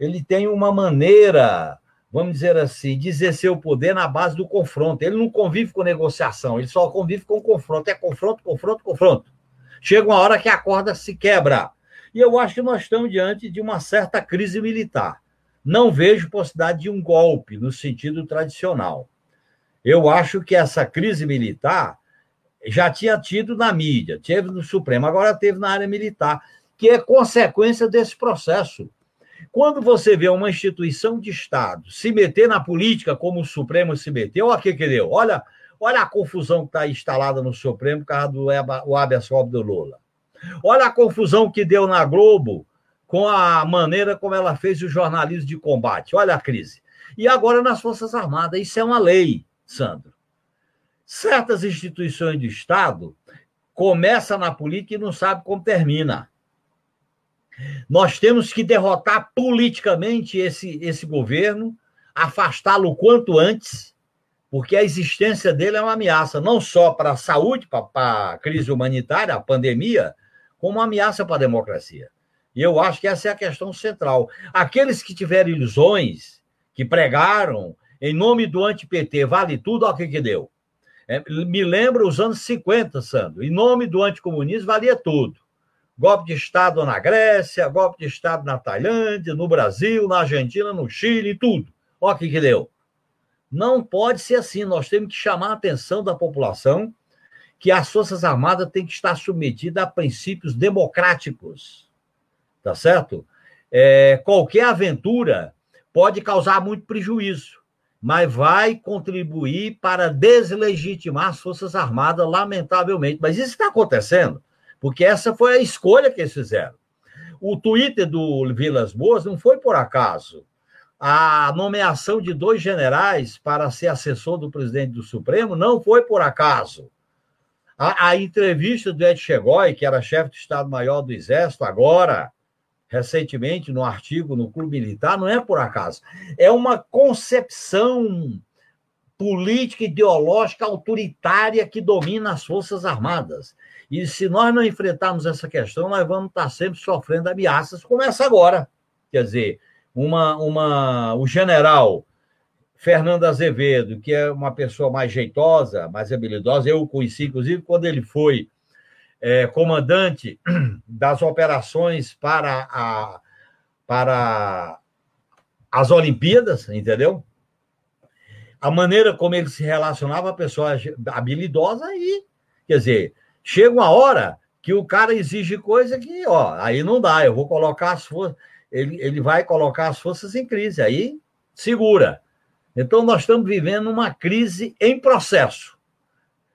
ele tem uma maneira, vamos dizer assim, de exercer o poder na base do confronto. Ele não convive com negociação, ele só convive com confronto. É confronto, confronto, confronto. Chega uma hora que a corda se quebra. E eu acho que nós estamos diante de uma certa crise militar. Não vejo possibilidade de um golpe no sentido tradicional. Eu acho que essa crise militar já tinha tido na mídia, teve no Supremo, agora teve na área militar, que é consequência desse processo. Quando você vê uma instituição de Estado se meter na política como o Supremo se meteu, olha o que, que deu. Olha, olha a confusão que está instalada no Supremo por causa do habeas corpus do Lula. Olha a confusão que deu na Globo com a maneira como ela fez o jornalismo de combate. Olha a crise. E agora nas Forças Armadas. Isso é uma lei, Sandro certas instituições do Estado começa na política e não sabe como termina. Nós temos que derrotar politicamente esse, esse governo, afastá-lo quanto antes, porque a existência dele é uma ameaça, não só para a saúde, para a crise humanitária, a pandemia, como uma ameaça para a democracia. E eu acho que essa é a questão central. Aqueles que tiveram ilusões, que pregaram em nome do anti-PT, vale tudo, olha o que, que deu. É, me lembra os anos 50, Sandro. Em nome do anticomunismo valia tudo. Golpe de Estado na Grécia, golpe de Estado na Tailândia, no Brasil, na Argentina, no Chile, tudo. Olha o que, que deu. Não pode ser assim. Nós temos que chamar a atenção da população que as Forças Armadas têm que estar submetidas a princípios democráticos. Tá certo? É, qualquer aventura pode causar muito prejuízo mas vai contribuir para deslegitimar as Forças Armadas, lamentavelmente. Mas isso está acontecendo, porque essa foi a escolha que eles fizeram. O Twitter do Vilas Boas não foi por acaso. A nomeação de dois generais para ser assessor do presidente do Supremo não foi por acaso. A, a entrevista do Ed Chegói, que era chefe do Estado-Maior do Exército, agora, recentemente no artigo no Clube Militar, não é por acaso. É uma concepção política ideológica autoritária que domina as Forças Armadas. E se nós não enfrentarmos essa questão, nós vamos estar sempre sofrendo ameaças, como essa agora. Quer dizer, uma, uma, o general Fernando Azevedo, que é uma pessoa mais jeitosa, mais habilidosa, eu o conheci, inclusive, quando ele foi é, comandante das operações para, a, para as Olimpíadas, entendeu? A maneira como ele se relacionava, a pessoa habilidosa e, quer dizer, chega uma hora que o cara exige coisa que, ó, aí não dá, eu vou colocar as forças, ele, ele vai colocar as forças em crise, aí segura. Então, nós estamos vivendo uma crise em processo.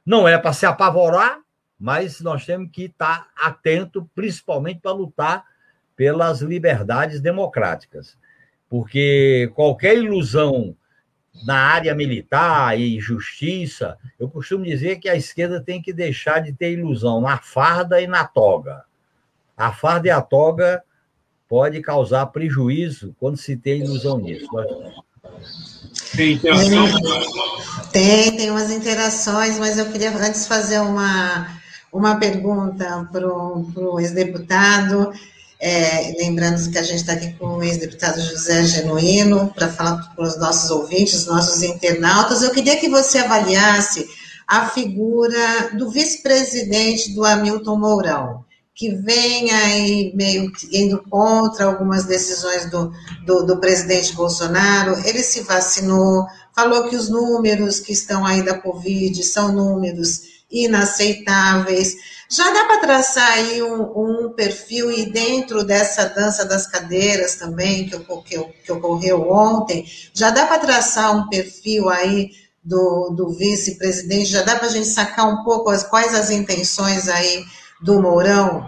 Não é para se apavorar, mas nós temos que estar atento, principalmente para lutar pelas liberdades democráticas. Porque qualquer ilusão na área militar e justiça, eu costumo dizer que a esquerda tem que deixar de ter ilusão na farda e na toga. A farda e a toga pode causar prejuízo quando se tem ilusão nisso. Tem interação? Tem, tem umas interações, mas eu queria antes fazer uma uma pergunta para o ex-deputado, é, lembrando que a gente está aqui com o ex-deputado José Genuíno, para falar para os nossos ouvintes, nossos internautas. Eu queria que você avaliasse a figura do vice-presidente do Hamilton Mourão, que vem aí meio indo contra algumas decisões do, do, do presidente Bolsonaro. Ele se vacinou, falou que os números que estão aí da Covid são números inaceitáveis. Já dá para traçar aí um, um, perfil, e dentro dessa dança das cadeiras também, que, que, que ocorreu ontem, já dá para traçar um perfil aí do, do vice-presidente, já dá para a gente sacar um pouco as, quais as intenções aí do Mourão?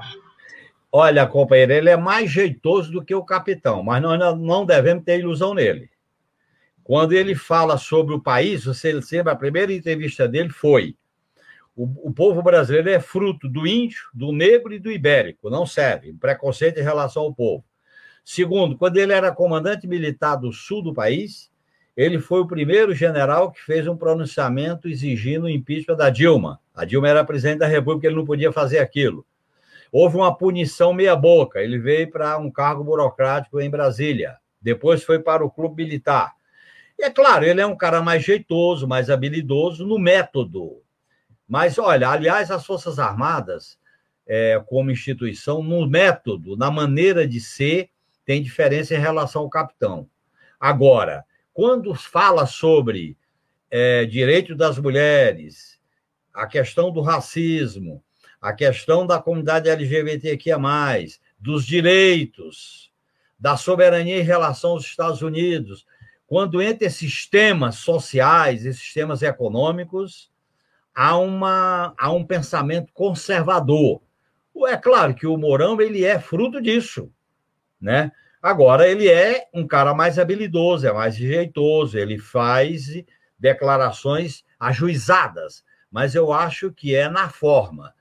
Olha, companheiro, ele é mais jeitoso do que o capitão, mas nós não devemos ter ilusão nele. Quando ele fala sobre o país, você lembra, a primeira entrevista dele foi o, o, povo brasileiro é fruto do índio, do negro e do ibérico, não serve. Preconceito em relação ao povo. Segundo, quando ele era comandante militar do sul do país, ele foi o primeiro general que fez um pronunciamento exigindo o impeachment da Dilma. A Dilma era presidente da República, ele não podia fazer aquilo. Houve uma punição meia-boca, ele veio para um cargo burocrático em Brasília. Depois foi para o clube militar. E é claro, ele é um cara mais jeitoso, mais habilidoso no método. Mas, olha, aliás, as Forças Armadas, é, como instituição, no método, na maneira de ser, tem diferença em relação ao capitão. Agora, quando fala sobre é, direito das mulheres, a questão do racismo, a questão da comunidade LGBTQIA, dos direitos, da soberania em relação aos Estados Unidos, quando entra esses temas sociais, esses temas econômicos, há, uma, há um pensamento conservador. É claro que o Mourão ele é fruto disso, né? Agora ele é um cara mais habilidoso, é mais jeitoso, ele faz declarações ajuizadas, mas eu acho que é na forma.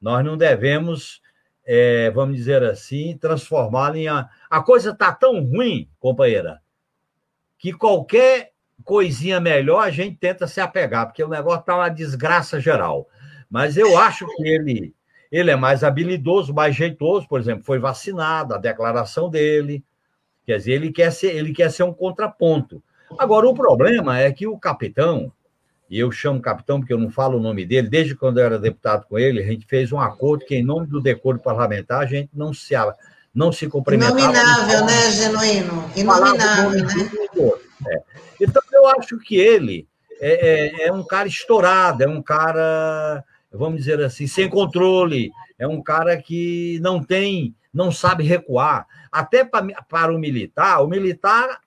Nós não devemos, é, vamos dizer assim, transformá-lo em a, a coisa está tão ruim, companheira, que qualquer coisinha melhor, a gente tenta se apegar, porque o negócio está uma desgraça geral. Mas eu acho que ele, ele é mais habilidoso, mais jeitoso, por exemplo, foi vacinado, a declaração dele. Quer dizer, ele quer ser, ele quer ser um contraponto. Agora, o problema é que o capitão, e eu chamo capitão porque eu não falo o nome dele, desde quando eu era deputado com ele, a gente fez um acordo que, em nome do decoro parlamentar, a gente não se, não se cumprimentava. Inominável, né, Genuíno? Inominável, né? É. Então, eu acho que ele é, é, é, um cara estourado, é um cara, vamos dizer assim, sem controle, é um cara que não tem, não sabe recuar. Até para, para o militar, o militar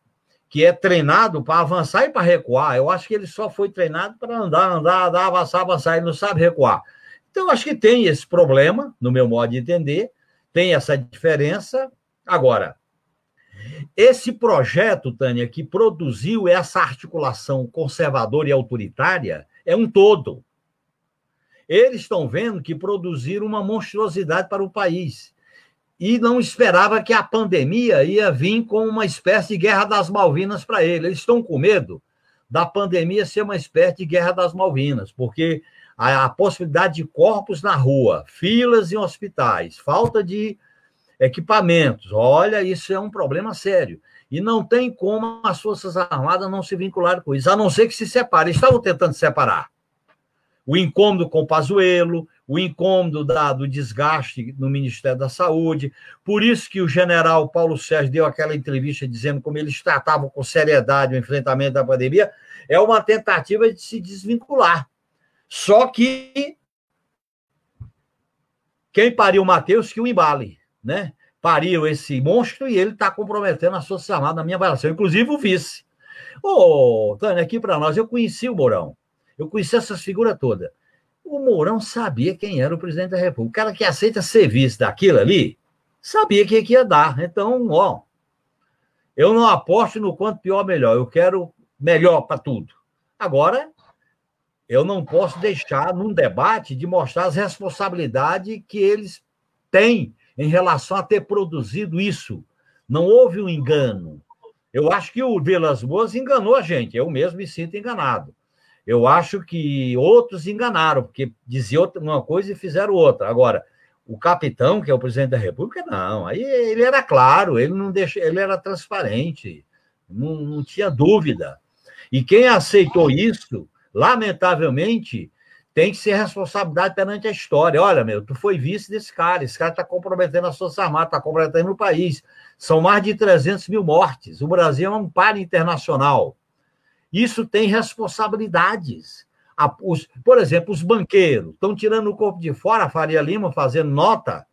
que é treinado para avançar e para recuar, eu acho que ele só foi treinado para andar, andar, andar, avançar, avançar, ele não sabe recuar. Então, acho que tem esse problema, no meu modo de entender, tem essa diferença. Agora, esse projeto, Tânia, que produziu essa articulação conservadora e autoritária, é um todo. Eles estão vendo que produziram uma monstruosidade para o país. e não esperava que a pandemia ia vir com uma espécie de guerra das Malvinas para ele. Eles estão com medo da pandemia ser uma espécie de guerra das Malvinas, porque a, a possibilidade de corpos na rua, filas em hospitais, falta de equipamentos, olha, isso é um problema sério. E não tem como as Forças Armadas não se vincularem com isso, a não ser que se separem. Estavam tentando separar. O incômodo com o Pazuello, o incômodo da, do desgaste no Ministério da Saúde. Por isso que o general Paulo Sérgio deu aquela entrevista dizendo como eles tratavam com seriedade o enfrentamento da pandemia. É uma tentativa de se desvincular. Só que quem pariu o Matheus que o embale, né? Pariu esse monstro e ele está comprometendo a Forças Armadas na minha avaliação, inclusive o vice. Ô, Tânia, aqui para nós, eu conheci o Mourão, eu conheci essas figuras todas. O Mourão sabia quem era o presidente da República. O cara que aceita ser vice daquilo ali, sabia que ia dar. Então, ó, eu não aposto no quanto pior, melhor. Eu quero melhor para tudo. Agora, eu não posso deixar, num debate, de mostrar as responsabilidades que eles têm em relação a ter produzido isso. Não houve um engano. Eu acho que o Vilas Boas enganou a gente. Eu mesmo me sinto enganado. Eu acho que outros enganaram, porque diziam uma coisa e fizeram outra. Agora, o capitão, que é o presidente da República, não. Aí ele era claro, ele não deixa, ele era transparente, não, não tinha dúvida. E quem aceitou isso, lamentavelmente, tem que ser responsabilidade perante a história. Olha, meu, tu foi vice desse cara, esse cara está comprometendo as Forças Armadas, está comprometendo o país. São mais de 300 mil mortes. O Brasil é um par internacional. Isso tem responsabilidades. Os, por exemplo, os banqueiros estão tirando o corpo de fora, a Faria Lima fazendo nota,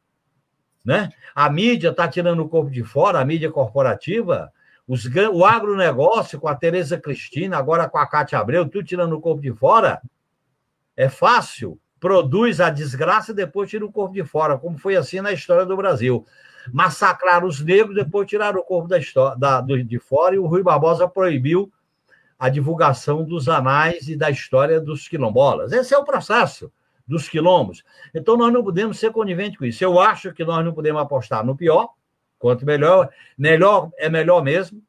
né? A mídia está tirando o corpo de fora, a mídia corporativa, os, o agronegócio com a Tereza Cristina, agora com a Cátia Abreu, tudo tirando o corpo de fora. É fácil, produz a desgraça e depois tira o corpo de fora, como foi assim na história do Brasil. Massacraram os negros, depois tiraram o corpo da história, da, de fora e o Rui Barbosa proibiu a divulgação dos anais e da história dos quilombolas. Esse é o processo dos quilombos. Então, nós não podemos ser coniventes com isso. Eu acho que nós não podemos apostar no pior, quanto melhor, melhor é melhor mesmo.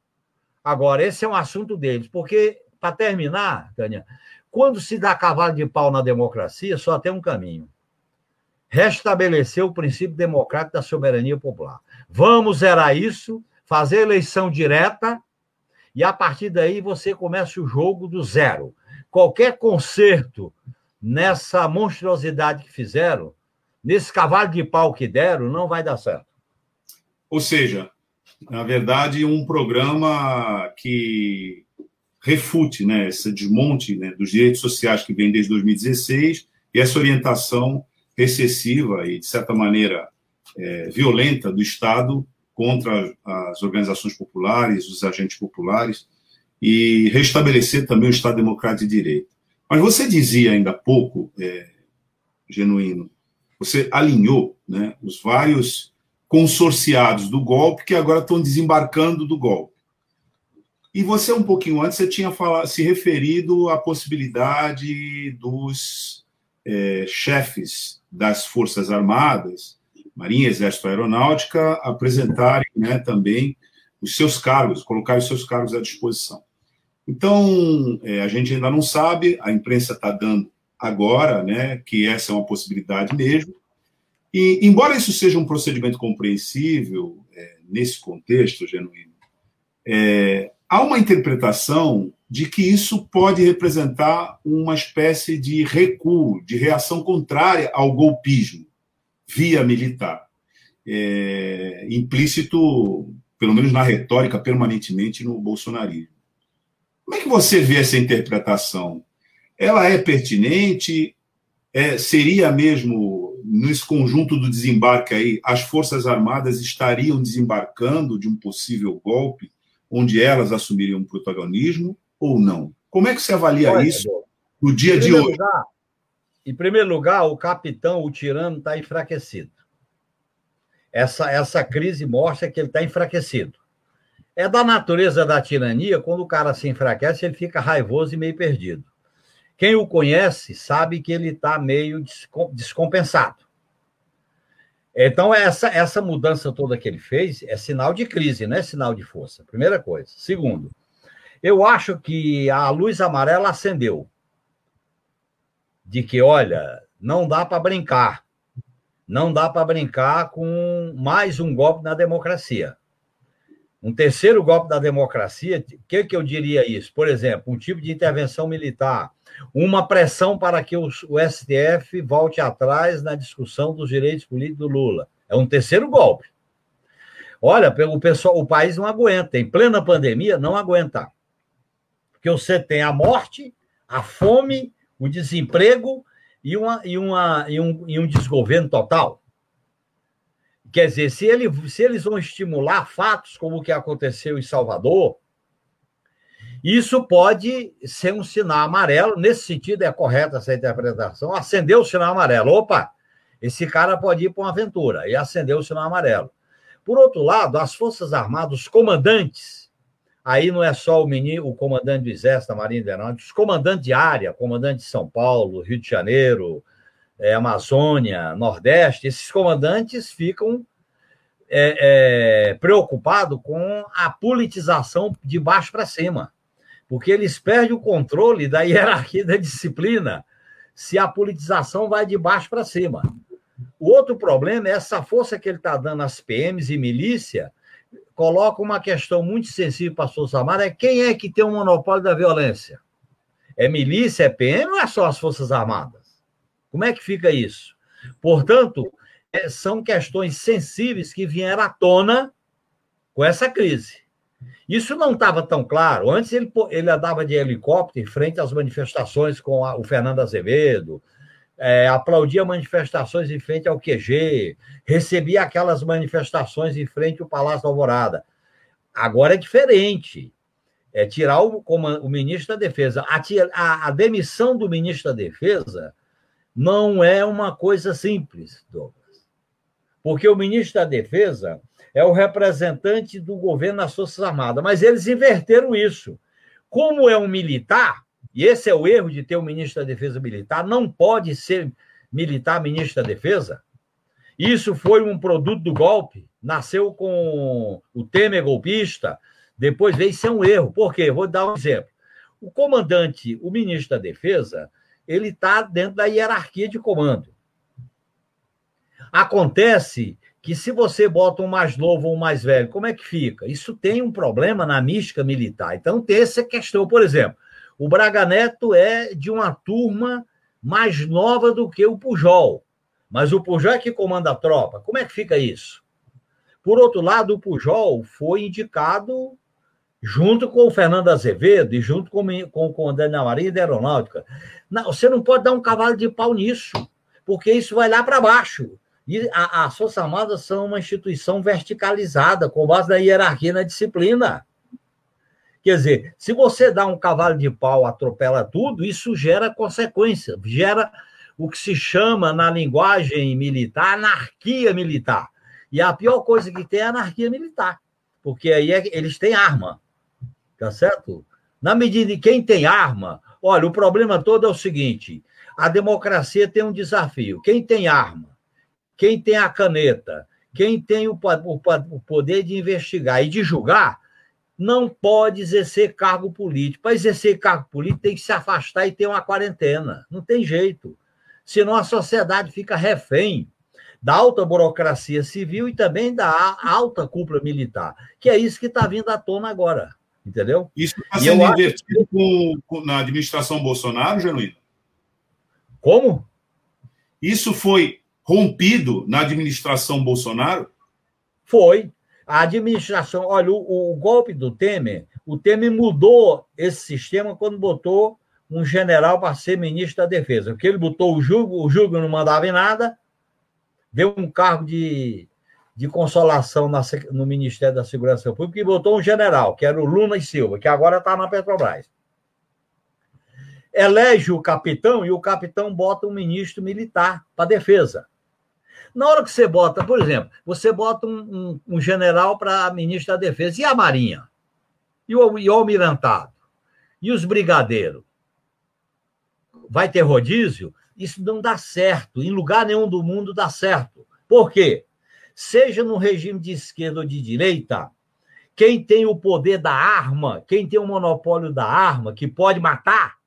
Agora, esse é um assunto deles, porque, para terminar, Tânia, quando se dá cavalo de pau na democracia, só tem um caminho. Restabelecer o princípio democrático da soberania popular. Vamos zerar isso, fazer eleição direta e a partir daí você começa o jogo do zero. Qualquer conserto nessa monstruosidade que fizeram, nesse cavalo de pau que deram, não vai dar certo. Ou seja, na verdade, um programa que refute né, esse desmonte né, dos direitos sociais que vem desde 2016 e essa orientação recessiva e, de certa maneira, é, violenta do Estado contra as organizações populares, os agentes populares, e restabelecer também o Estado Democrático de Direito. Mas você dizia ainda há pouco, é, Genuíno, você alinhou né, os vários consorciados do golpe que agora estão desembarcando do golpe. E você, um pouquinho antes, você tinha falado, se referido à possibilidade dos é, chefes das Forças Armadas Marinha, Exército, Aeronáutica, apresentarem né, também os seus cargos, colocarem os seus cargos à disposição. Então, é, a gente ainda não sabe, a imprensa está dando agora, né, que essa é uma possibilidade mesmo. E, embora isso seja um procedimento compreensível é, nesse contexto genuíno, é, há uma interpretação de que isso pode representar uma espécie de recuo, de reação contrária ao golpismo via militar, é, implícito, pelo menos na retórica, permanentemente no bolsonarismo. Como é que você vê essa interpretação? Ela é pertinente? É, seria mesmo, nesse conjunto do desembarque aí, as Forças Armadas estariam desembarcando de um possível golpe, onde elas assumiriam um protagonismo, ou não? Como é que você avalia Olha, isso no dia de hoje? Lugar, em primeiro lugar, o capitão, o tirano, está enfraquecido. Essa, essa crise mostra que ele está enfraquecido. É da natureza da tirania, quando o cara se enfraquece, ele fica raivoso e meio perdido. Quem o conhece sabe que ele está meio descompensado. Então, essa, essa mudança toda que ele fez é sinal de crise, não é sinal de força. Primeira coisa. Segundo, eu acho que a luz amarela acendeu. De que, olha, não dá para brincar. Não dá para brincar com mais um golpe na democracia. Um terceiro golpe da democracia, o que, que eu diria isso? Por exemplo, um tipo de intervenção militar, uma pressão para que o, o STF volte atrás na discussão dos direitos políticos do Lula. É um terceiro golpe. Olha, o pessoal, o país não aguenta. Em plena pandemia, não aguenta. Porque você tem a morte, a fome, o desemprego e, uma, e, uma, e, um, e um desgoverno total. Quer dizer, se, ele, se eles vão estimular fatos como o que aconteceu em Salvador, isso pode ser um sinal amarelo. Nesse sentido, é correta essa interpretação. Acendeu o sinal amarelo. Opa, esse cara pode ir para uma aventura. E acendeu o sinal amarelo. Por outro lado, as Forças Armadas, os comandantes, aí não é só o, menino, o comandante do Exército, da Marinha de Aeronáutica, os comandantes de área, comandante de São Paulo, Rio de Janeiro, é, Amazônia, Nordeste, esses comandantes ficam é, é, preocupados com a politização de baixo para cima, porque eles perdem o controle da hierarquia da disciplina se a politização vai de baixo para cima. O outro problema é essa força que ele está dando às PMs e milícia, coloca uma questão muito sensível para as Forças Armadas, é quem é que tem o monopólio da violência? É milícia, é PM ou é só as Forças Armadas? Como é que fica isso? Portanto, é, são questões sensíveis que vieram à tona com essa crise. Isso não estava tão claro. Antes ele, ele andava de helicóptero em frente às manifestações com a, o Fernando Azevedo, é, aplaudia manifestações em frente ao QG, recebia aquelas manifestações em frente ao Palácio da Alvorada. Agora é diferente. É tirar o, o ministro da Defesa. A, a, a demissão do ministro da Defesa não é uma coisa simples, Douglas. Porque o ministro da Defesa é o representante do governo nas Forças Armadas, mas eles inverteram isso. Como é um militar, e esse é o erro de ter um ministro da Defesa militar, não pode ser militar ministro da Defesa. Isso foi um produto do golpe, nasceu com o Temer golpista, depois veio ser um erro. Por quê? Vou dar um exemplo. O comandante, o ministro da Defesa, ele está dentro da hierarquia de comando. Acontece que se você bota um mais novo ou um mais velho, como é que fica? Isso tem um problema na mística militar. Então tem essa questão, por exemplo, o Braga Neto é de uma turma mais nova do que o Pujol, mas o Pujol é que comanda a tropa. Como é que fica isso? Por outro lado, o Pujol foi indicado junto com o Fernando Azevedo e junto com, o comandante da Marinha e da Aeronáutica. Não, você não pode dar um cavalo de pau nisso, porque isso vai lá para baixo. E a, as Forças Armadas são uma instituição verticalizada, com base na hierarquia na disciplina. Quer dizer, se você dá um cavalo de pau, atropela tudo, isso gera consequência, gera o que se chama na linguagem militar anarquia militar. E a pior coisa que tem é anarquia militar, porque aí é, eles têm arma, tá certo? Na medida em quem tem arma, olha, o problema todo é o seguinte: a democracia tem um desafio. Quem tem arma, quem tem a caneta, quem tem o, o, o poder de investigar e de julgar, não pode exercer cargo político. Para exercer cargo político, tem que se afastar e ter uma quarentena. Não tem jeito. Senão a sociedade fica refém da alta burocracia civil e também da alta cúpula militar, que é isso que está vindo à tona agora. Entendeu? Isso está sendo invertido acho... com, com, na administração Bolsonaro, Genuíno? Como? Isso foi rompido na administração Bolsonaro? Foi. A administração, olha, o, o, golpe do Temer, o Temer mudou esse sistema quando botou um general para ser ministro da Defesa. Porque ele botou o Jugo, o Jugo não mandava em nada, deu um cargo de, de consolação na, no Ministério da Segurança Pública e botou um general, que era o Luna e Silva, que agora está na Petrobras. Elege o capitão e o capitão bota um ministro militar para defesa. Na hora que você bota, por exemplo, você bota um, um, um general para ministro da Defesa, e a Marinha? E o, e o Almirantado? E os brigadeiros? Vai ter rodízio? Isso não dá certo. Em lugar nenhum do mundo dá certo. Por quê? Seja no regime de esquerda ou de direita, quem tem o poder da arma, quem tem o monopólio da arma, que pode matar,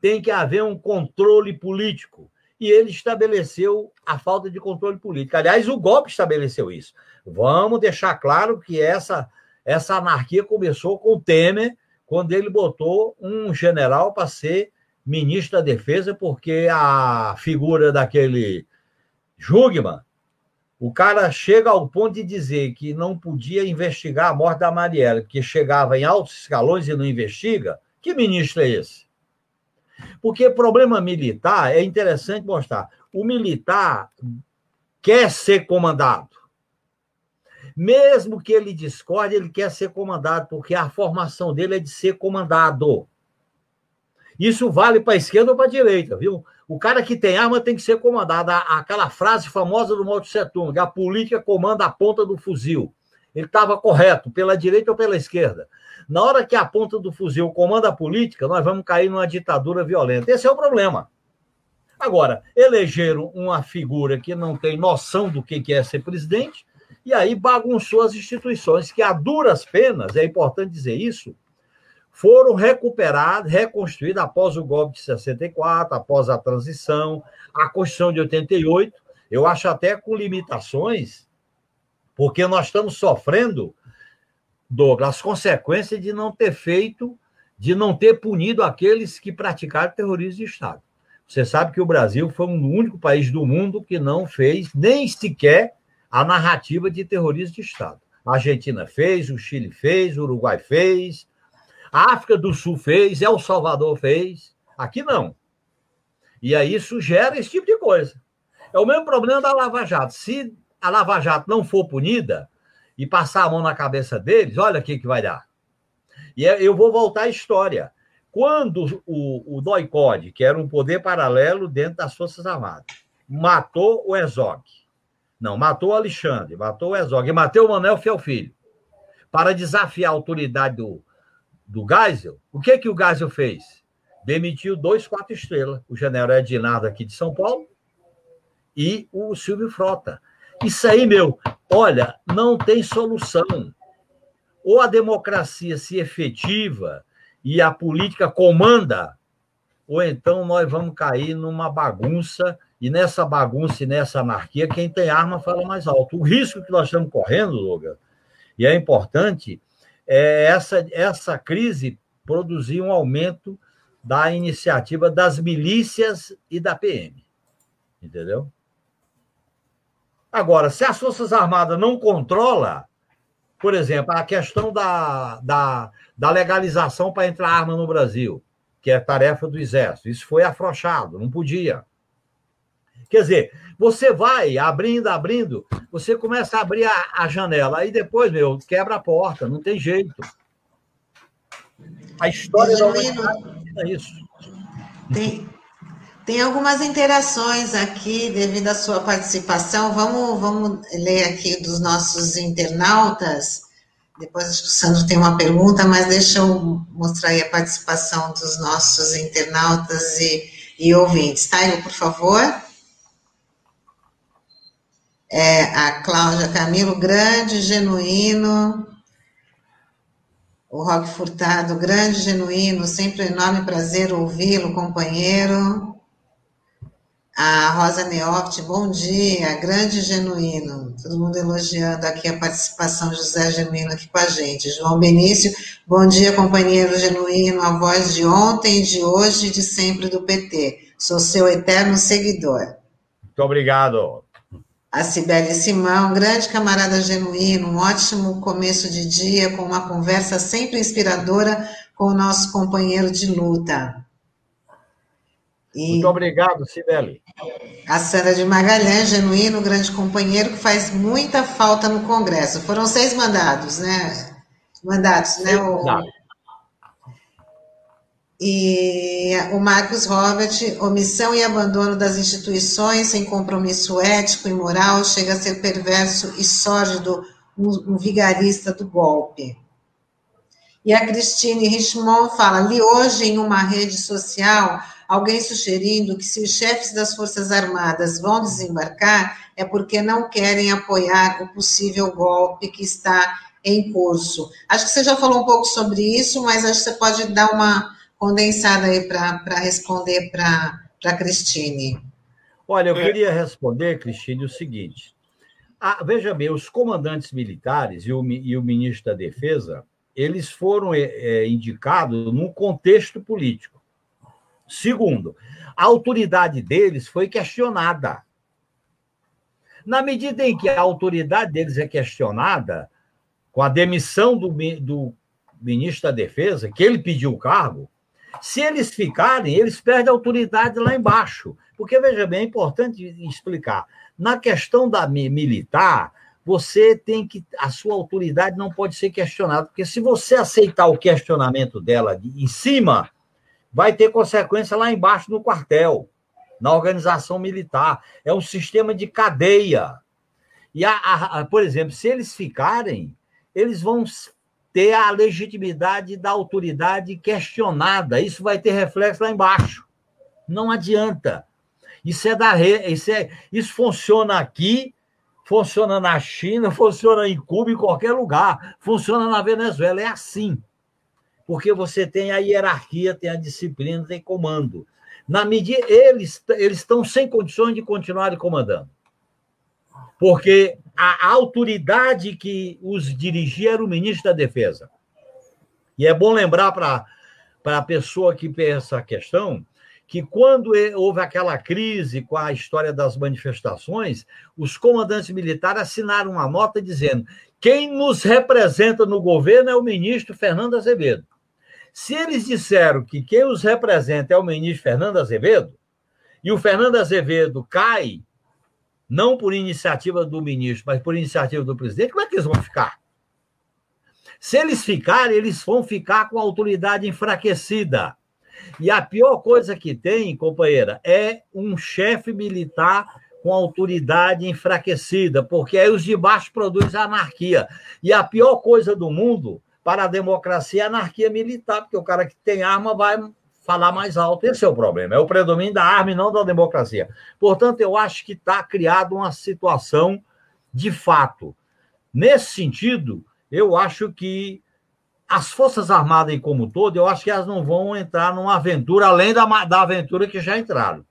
tem que haver um controle político. E ele estabeleceu a falta de controle político. Aliás, o golpe estabeleceu isso. Vamos deixar claro que essa, essa anarquia começou com o Temer, quando ele botou um general para ser ministro da Defesa, porque a figura daquele Jugman o cara chega ao ponto de dizer que não podia investigar a morte da Marielle, porque chegava em altos escalões e não investiga. Que ministro é esse? Porque problema militar é interessante mostrar. O militar quer ser comandado. Mesmo que ele discorde, ele quer ser comandado, porque a formação dele é de ser comandado. Isso vale para a esquerda ou para a direita, viu? O cara que tem arma tem que ser comandado. Aquela frase famosa do Mao Tse Tung, a política comanda a ponta do fuzil. Ele estava correto, pela direita ou pela esquerda. Na hora que a ponta do fuzil comanda a política, nós vamos cair numa ditadura violenta. Esse é o problema. Agora, elegeram uma figura que não tem noção do que é ser presidente, e aí bagunçou as instituições, que a duras penas, é importante dizer isso, foram recuperadas, reconstruídas após o golpe de 64, após a transição, a Constituição de 88. Eu acho até com limitações, porque nós estamos sofrendo, Douglas, as consequências de não ter feito, de não ter punido aqueles que praticaram terrorismo de Estado. Você sabe que o Brasil foi o único país do mundo que não fez nem sequer a narrativa de terrorismo de Estado. A Argentina fez, o Chile fez, o Uruguai fez, a África do Sul fez, El Salvador fez, aqui não. E aí isso gera esse tipo de coisa. É o mesmo problema da Lava Jato. Se a Lava Jato não for punida e passar a mão na cabeça deles, olha o que, que vai dar. E é, eu vou voltar à história. Quando o, o DOI-CODE, que era um poder paralelo dentro das Forças Armadas, matou o Ezog, não, matou o Alexandre, matou o Ezog e matou o Manuel Fiel Filho, para desafiar a autoridade do, do Geisel, o que que o Geisel fez? Demitiu dois quatro estrelas, o general Edinardo aqui de São Paulo e o Silvio Frota. Isso aí, meu, olha, não tem solução. Ou a democracia se efetiva e a política comanda, ou então nós vamos cair numa bagunça, e nessa bagunça e nessa anarquia, quem tem arma fala mais alto. O risco que nós estamos correndo, Logan, e é importante, é, essa, essa crise produziu um aumento da iniciativa das milícias e da PM. Entendeu? Agora, se as Forças Armadas não controlam, por exemplo, a questão da, da, da legalização para entrar arma no Brasil, que é tarefa do Exército, isso foi afrouxado, não podia. Quer dizer, você vai abrindo, abrindo, você começa a abrir a, a janela, aí depois, meu, quebra a porta, não tem jeito. A história da é isso. Tem, tem algumas interações aqui devido à sua participação. Vamos, vamos ler aqui dos nossos internautas. Depois acho que o Sandro tem uma pergunta, mas deixa eu mostrar aí a participação dos nossos internautas e, e ouvintes. Tá, por favor? É, a Cláudia Camilo, grande, genuíno. O Roque Furtado, grande, genuíno, sempre um enorme prazer ouvi-lo, companheiro. A Rosa Neoft, bom dia, grande genuíno. Todo mundo elogiando aqui a participação de José Genuíno aqui com a gente. João Benício, bom dia, companheiro genuíno, a voz de ontem, de hoje e de sempre do PT. Sou seu eterno seguidor. Muito obrigado a Cibele Simão, grande camarada genuíno, um ótimo começo de dia, com uma conversa sempre inspiradora com o nosso companheiro de luta. E Muito obrigado, Cibele. A Sandra de Magalhães, genuíno, grande companheiro, que faz muita falta no Congresso. Foram seis mandados, né? Mandatos, né? O, e o Marcos Robert, omissão e abandono das instituições sem compromisso ético e moral chega a ser perverso e sórdido um, um vigarista do golpe. E a Cristine Richmond fala: li hoje em uma rede social alguém sugerindo que se os chefes das Forças Armadas vão desembarcar, é porque não querem apoiar o possível golpe que está em curso. Acho que você já falou um pouco sobre isso, mas acho que você pode dar uma condensada aí para responder para a Cristine. Olha, eu é. queria responder, Cristine, o seguinte. Ah, veja bem, os comandantes militares e o, e o ministro da Defesa, eles foram é, é, indicados num contexto político. Segundo, a autoridade deles foi questionada. Na medida em que a autoridade deles é questionada, com a demissão do, do ministro da Defesa, que ele pediu o cargo, se eles ficarem, eles perdem a autoridade lá embaixo. Porque, veja bem, é importante explicar. Na questão da militar, você tem que. A sua autoridade não pode ser questionada, porque se você aceitar o questionamento dela de, em cima, vai ter consequência lá embaixo no quartel, na organização militar. É um sistema de cadeia. E, a, a, a, por exemplo, se eles ficarem, eles vão ter a legitimidade da autoridade questionada. Isso vai ter reflexo lá embaixo. Não adianta. Isso é da isso, é... isso funciona aqui, funciona na China, funciona em Cuba, em qualquer lugar, funciona na Venezuela. É assim. Porque você tem a hierarquia, tem a disciplina, tem comando. Na medida eles eles estão sem condições de continuar comandando. Porque a autoridade que os dirigia era o ministro da Defesa. E é bom lembrar para a pessoa que pensa a questão que quando houve aquela crise com a história das manifestações, os comandantes militares assinaram uma nota dizendo: quem nos representa no governo é o ministro Fernando Azevedo. Se eles disseram que quem os representa é o ministro Fernando Azevedo, e o Fernando Azevedo cai não por iniciativa do ministro, mas por iniciativa do presidente, como é que eles vão ficar? Se eles ficarem, eles vão ficar com a autoridade enfraquecida. E a pior coisa que tem, companheira, é um chefe militar com autoridade enfraquecida, porque aí os de baixo produzem anarquia. E a pior coisa do mundo para a democracia é anarquia militar, porque o cara que tem arma vai falar mais alto. Esse é o problema, é o predomínio da arma e não da democracia. Portanto, eu acho que está criada uma situação de fato. Nesse sentido, eu acho que as Forças Armadas em como todo, eu acho que elas não vão entrar numa aventura além da, da aventura que já entraram.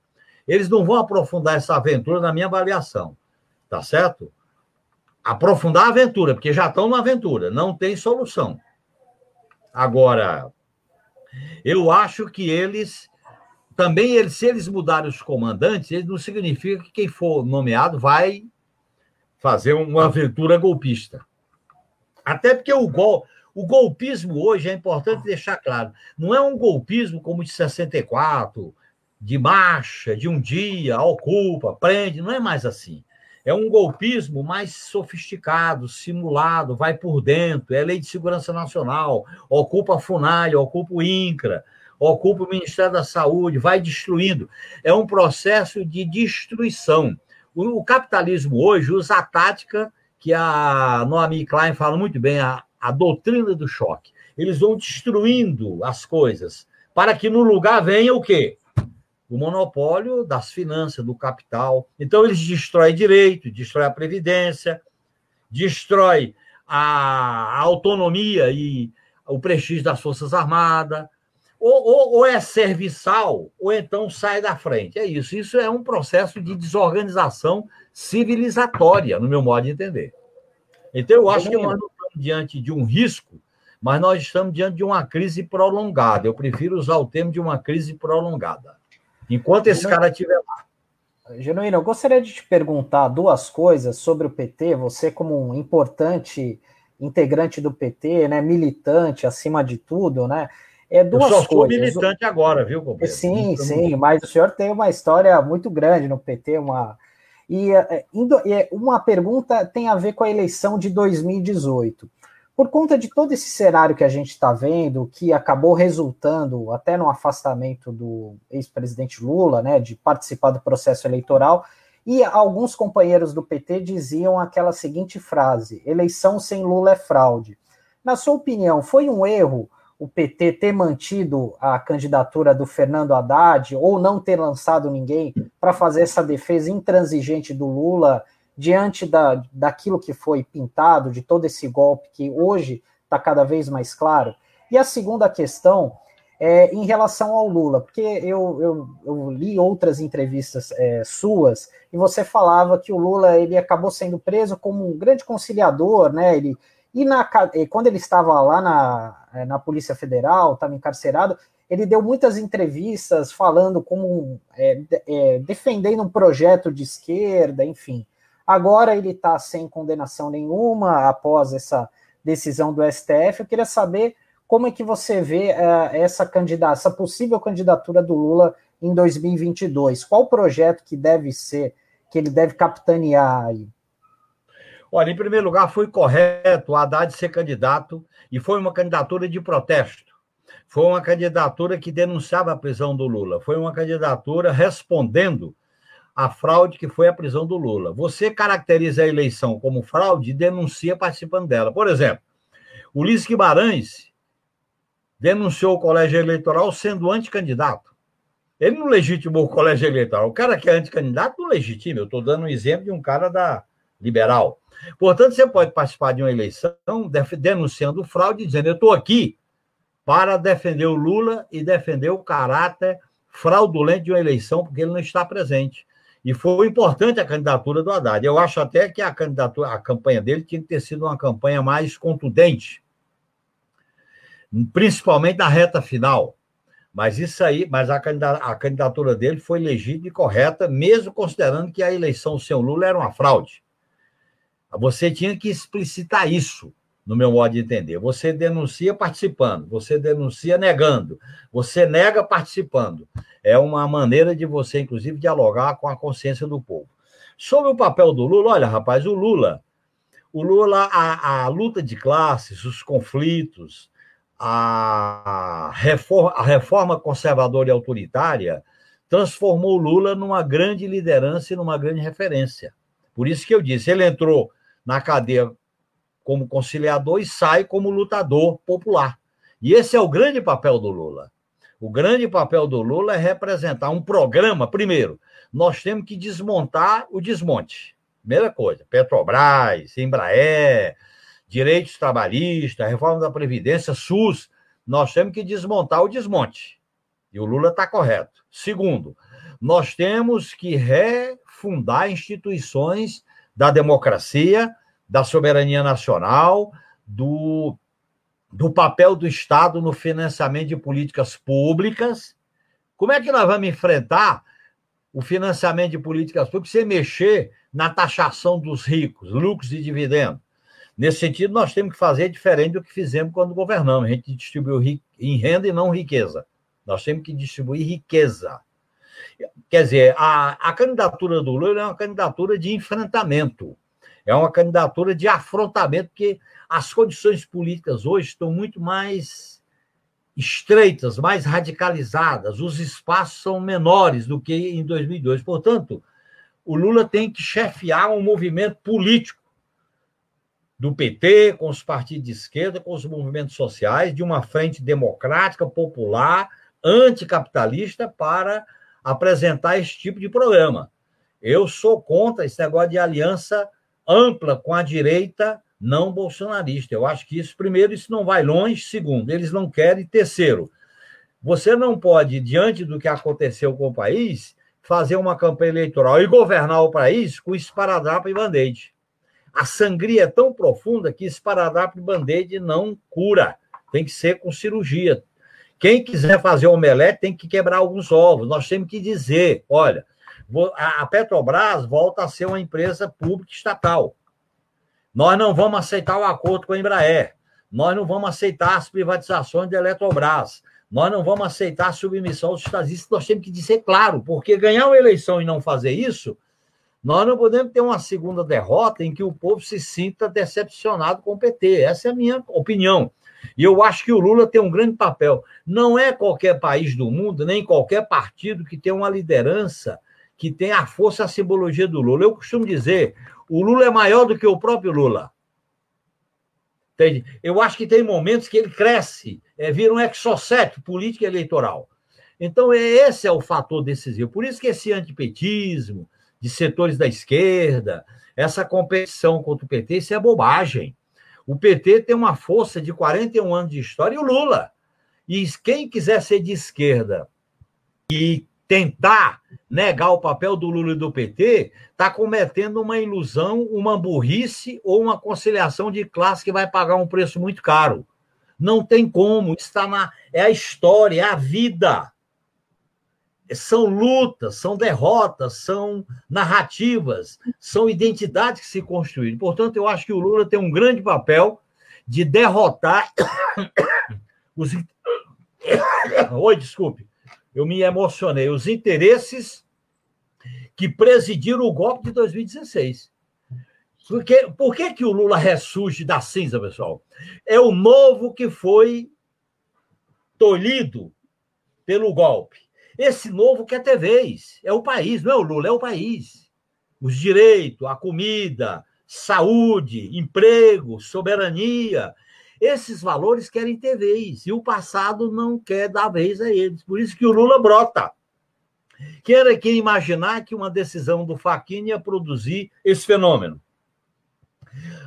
Eles não vão aprofundar essa aventura na minha avaliação, tá certo? Aprofundar a aventura, porque já estão na aventura, não tem solução. Agora, eu acho que eles também, eles, se eles mudarem os comandantes, eles não significa que quem for nomeado vai fazer uma aventura golpista. Até porque o, gol, o golpismo hoje é importante deixar claro, não é um golpismo como de 64, de marcha, de um dia, ocupa, prende, não é mais assim. É um golpismo mais sofisticado, simulado, vai por dentro, é lei de segurança nacional, ocupa a FUNAI, ocupa o INCRA, ocupa o Ministério da Saúde, vai destruindo. É um processo de destruição. O, capitalismo hoje usa a tática que a Noami Klein fala muito bem, a, a doutrina do choque. Eles vão destruindo as coisas para que no lugar venha o quê? O monopólio das finanças, do capital. Então, eles destroem direito, destrói a previdência, destrói a autonomia e o prestígio das Forças Armadas, ou, ou, ou, é serviçal, ou então sai da frente. É isso. Isso é um processo de desorganização civilizatória, no meu modo de entender. Então, eu acho que nós não estamos diante de um risco, mas nós estamos diante de uma crise prolongada. Eu prefiro usar o termo de uma crise prolongada. Enquanto esse cara estiver lá. Genuíno, eu gostaria de te perguntar duas coisas sobre o PT. Você, como um importante integrante do PT, né, militante acima de tudo, né? É duas eu só sou coisas. militante agora, viu, companheiro? Sim, sim, mas o senhor tem uma história muito grande no PT, uma e é, é, uma pergunta tem a ver com a eleição de 2018 por conta de todo esse cenário que a gente está vendo, que acabou resultando até no afastamento do ex-presidente Lula, né, de participar do processo eleitoral, e alguns companheiros do PT diziam aquela seguinte frase: eleição sem Lula é fraude. Na sua opinião, foi um erro o PT ter mantido a candidatura do Fernando Haddad ou não ter lançado ninguém para fazer essa defesa intransigente do Lula diante da, daquilo que foi pintado, de todo esse golpe que hoje está cada vez mais claro? E a segunda questão é em relação ao Lula, porque eu, eu, eu li outras entrevistas é, suas e você falava que o Lula ele acabou sendo preso como um grande conciliador, né? Ele, e na, quando ele estava lá na, é, na Polícia Federal, estava encarcerado, ele deu muitas entrevistas falando como é, é, defendendo um projeto de esquerda, enfim. Agora ele está sem condenação nenhuma após essa decisão do STF. Eu queria saber como é que você vê uh, essa candidata, essa possível candidatura do Lula em 2022? Qual projeto que deve ser, que ele deve capitanear aí? Olha, em primeiro lugar, foi correto o Haddad ser candidato e foi uma candidatura de protesto. Foi uma candidatura que denunciava a prisão do Lula. Foi uma candidatura respondendo à fraude que foi a prisão do Lula. Você caracteriza a eleição como fraude e denuncia participando dela. Por exemplo, Ulisses Guimarães denunciou o colégio eleitoral sendo anticandidato. Ele não legitimou o colégio eleitoral. O cara que é anticandidato não legitima. Eu estou dando um exemplo de um cara da liberal. Portanto, você pode participar de uma eleição denunciando fraude, dizendo: eu estou aqui para defender o Lula e defender o caráter fraudulento de uma eleição, porque ele não está presente. E foi importante a candidatura do Haddad. Eu acho até que a candidatura, a campanha dele tinha que ter sido uma campanha mais contundente, principalmente na reta final. Mas isso aí, mas a candidatura dele foi legítima e correta, mesmo considerando que a eleição sem o Lula era uma fraude. Você tinha que explicitar isso, no meu modo de entender. Você denuncia participando, você denuncia negando, você nega participando. É uma maneira de você, inclusive, dialogar com a consciência do povo. Sobre o papel do Lula, olha, rapaz, o Lula, o Lula, a, a luta de classes, os conflitos, a reforma, a reforma conservadora e autoritária transformou Lula numa grande liderança e numa grande referência. Por isso que eu disse, ele entrou na cadeia como conciliador e sai como lutador popular. E esse é o grande papel do Lula. O grande papel do Lula é representar um programa. Primeiro, nós temos que desmontar o desmonte. Primeira coisa, Petrobras, Embraer, direitos trabalhistas, reforma da Previdência, SUS, nós temos que desmontar o desmonte. E o Lula está correto. Segundo, nós temos que refundar instituições da democracia, da soberania nacional, do, do papel do Estado no financiamento de políticas públicas. Como é que nós vamos enfrentar o financiamento de políticas públicas sem mexer na taxação dos ricos, lucros e dividendos? Nesse sentido, nós temos que fazer diferente do que fizemos quando governamos. A gente distribuiu em renda e não riqueza. Nós temos que distribuir riqueza. Quer dizer, a, a candidatura do Lula é uma candidatura de enfrentamento, é uma candidatura de afrontamento, porque as condições políticas hoje estão muito mais estreitas, mais radicalizadas, os espaços são menores do que em 2002. Portanto, o Lula tem que chefiar um movimento político do PT, com os partidos de esquerda, com os movimentos sociais, de uma frente democrática, popular, anticapitalista, para apresentar esse tipo de programa. Eu sou contra esse negócio de aliança ampla com a direita não bolsonarista. Eu acho que isso, primeiro, isso não vai longe. Segundo, eles não querem. Terceiro, você não pode, diante do que aconteceu com o país, fazer uma campanha eleitoral e governar o país com esparadrapo e band-aid. A sangria é tão profunda que esparadrapo e band-aid não cura. Tem que ser com cirurgia. Quem quiser fazer omelete tem que quebrar alguns ovos. Nós temos que dizer: olha, a Petrobras volta a ser uma empresa pública estatal. Nós não vamos aceitar o acordo com a Embraer. Nós não vamos aceitar as privatizações da Eletrobras. Nós não vamos aceitar a submissão aos estadistas. Nós temos que dizer claro, porque ganhar uma eleição e não fazer isso nós não podemos ter uma segunda derrota em que o povo se sinta decepcionado com o PT. Essa é a minha opinião. E eu acho que o Lula tem um grande papel. Não é qualquer país do mundo, nem qualquer partido que tem uma liderança que tem a força a simbologia do Lula. Eu costumo dizer, o Lula é maior do que o próprio Lula. Entende? Eu acho que tem momentos que ele cresce é, vira um exocete político eleitoral. Então, esse é o fator decisivo. Por isso que esse antipetismo de setores da esquerda, essa competição contra o PT, isso é bobagem. O PT tem uma força de 41 anos de história e o Lula. E quem quiser ser de esquerda e tentar negar o papel do Lula e do PT, está cometendo uma ilusão, uma burrice ou uma conciliação de classe que vai pagar um preço muito caro. Não tem como, está na é a história, é a vida. São lutas, são derrotas, são narrativas, são identidades que se construíram. Portanto, eu acho que o Lula tem um grande papel de derrotar os. Oi, desculpe eu me emocionei, os interesses que presidiram o golpe de 2016. Porque, por que, que o Lula ressurge da cinza, pessoal? É o novo que foi tolhido pelo golpe. Esse novo quer ter vez. É o país, não é o Lula, é o país. Os direitos, a comida, saúde, emprego, soberania, esses valores querem ter vez, e o passado não quer dar vez a eles. Por isso que o Lula brota. Quem era quem imaginar que uma decisão do Fachin ia produzir esse fenômeno?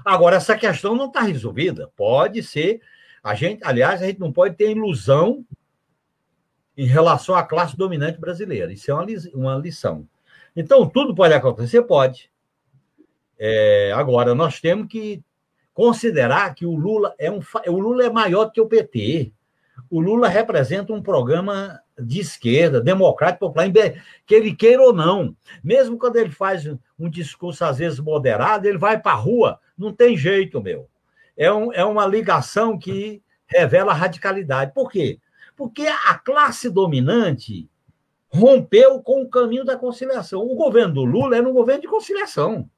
Agora, essa questão não está resolvida. Pode ser. A gente, aliás, a gente não pode ter ilusão em relação à classe dominante brasileira. Isso é uma, uma lição. Então, tudo pode acontecer? Pode. É, agora, nós temos que considerar que o Lula é um o Lula é maior do que o PT. O Lula representa um programa de esquerda, democrático, popular, que ele queira ou não. Mesmo quando ele faz um discurso, às vezes, moderado, ele vai para a rua, não tem jeito, meu. É, um, é uma ligação que revela radicalidade. Por quê? Porque a classe dominante rompeu com o caminho da conciliação. O governo do Lula era um governo de conciliação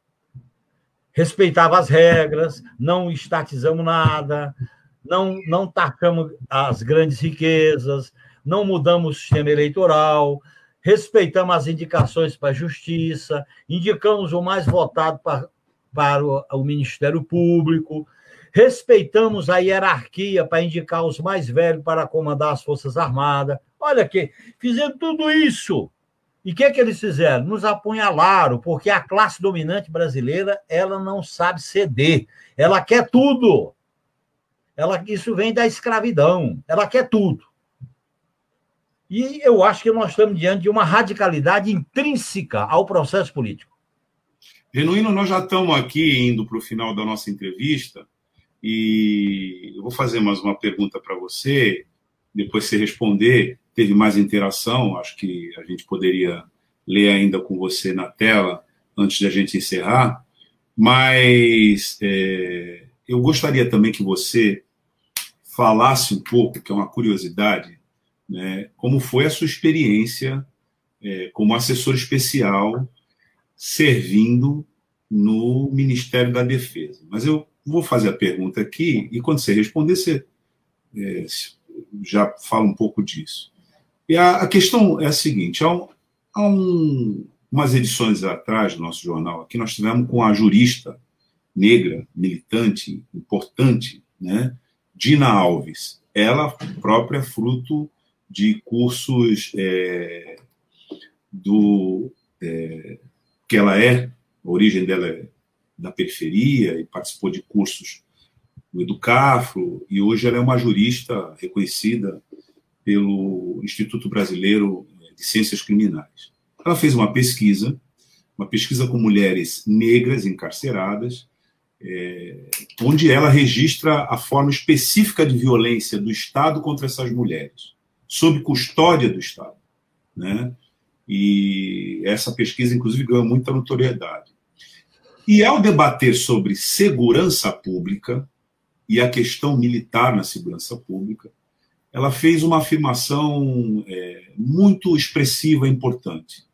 respeitava as regras, não estatizamos nada, não, não tacamos as grandes riquezas, não mudamos o sistema eleitoral, respeitamos as indicações para a justiça, indicamos o mais votado para, para o, o Ministério Público, respeitamos a hierarquia para indicar os mais velhos para comandar as Forças Armadas. Olha que fizemos tudo isso e o que, é que eles fizeram? Nos apunhalaram, porque a classe dominante brasileira ela não sabe ceder. Ela quer tudo. Ela, isso vem da escravidão. Ela quer tudo. E eu acho que nós estamos diante de uma radicalidade intrínseca ao processo político. Genuíno, nós já estamos aqui indo para o final da nossa entrevista e eu vou fazer mais uma pergunta para você, depois você responder teve mais interação, acho que a gente poderia ler ainda com você na tela antes de a gente encerrar, mas é, eu gostaria também que você falasse um pouco, que é uma curiosidade, né, como foi a sua experiência é, como assessor especial servindo no Ministério da Defesa. Mas eu vou fazer a pergunta aqui e quando você responder, você é, já fala um pouco disso. E a, a questão é a seguinte: há, um, há um, umas edições atrás do nosso jornal aqui, nós tivemos com a jurista negra, militante, importante, né, Dina Alves. Ela própria fruto de cursos é, do é, que ela é, a origem dela é da periferia e participou de cursos do Educafro e hoje ela é uma jurista reconhecida pelo Instituto Brasileiro de Ciências Criminais. Ela fez uma pesquisa, uma pesquisa com mulheres negras encarceradas, é, onde ela registra a forma específica de violência do Estado contra essas mulheres, sob custódia do Estado. Né? E essa pesquisa, inclusive, ganhou muita notoriedade. E ao debater sobre segurança pública e a questão militar na segurança pública, ela fez uma afirmação é, muito expressiva e importante.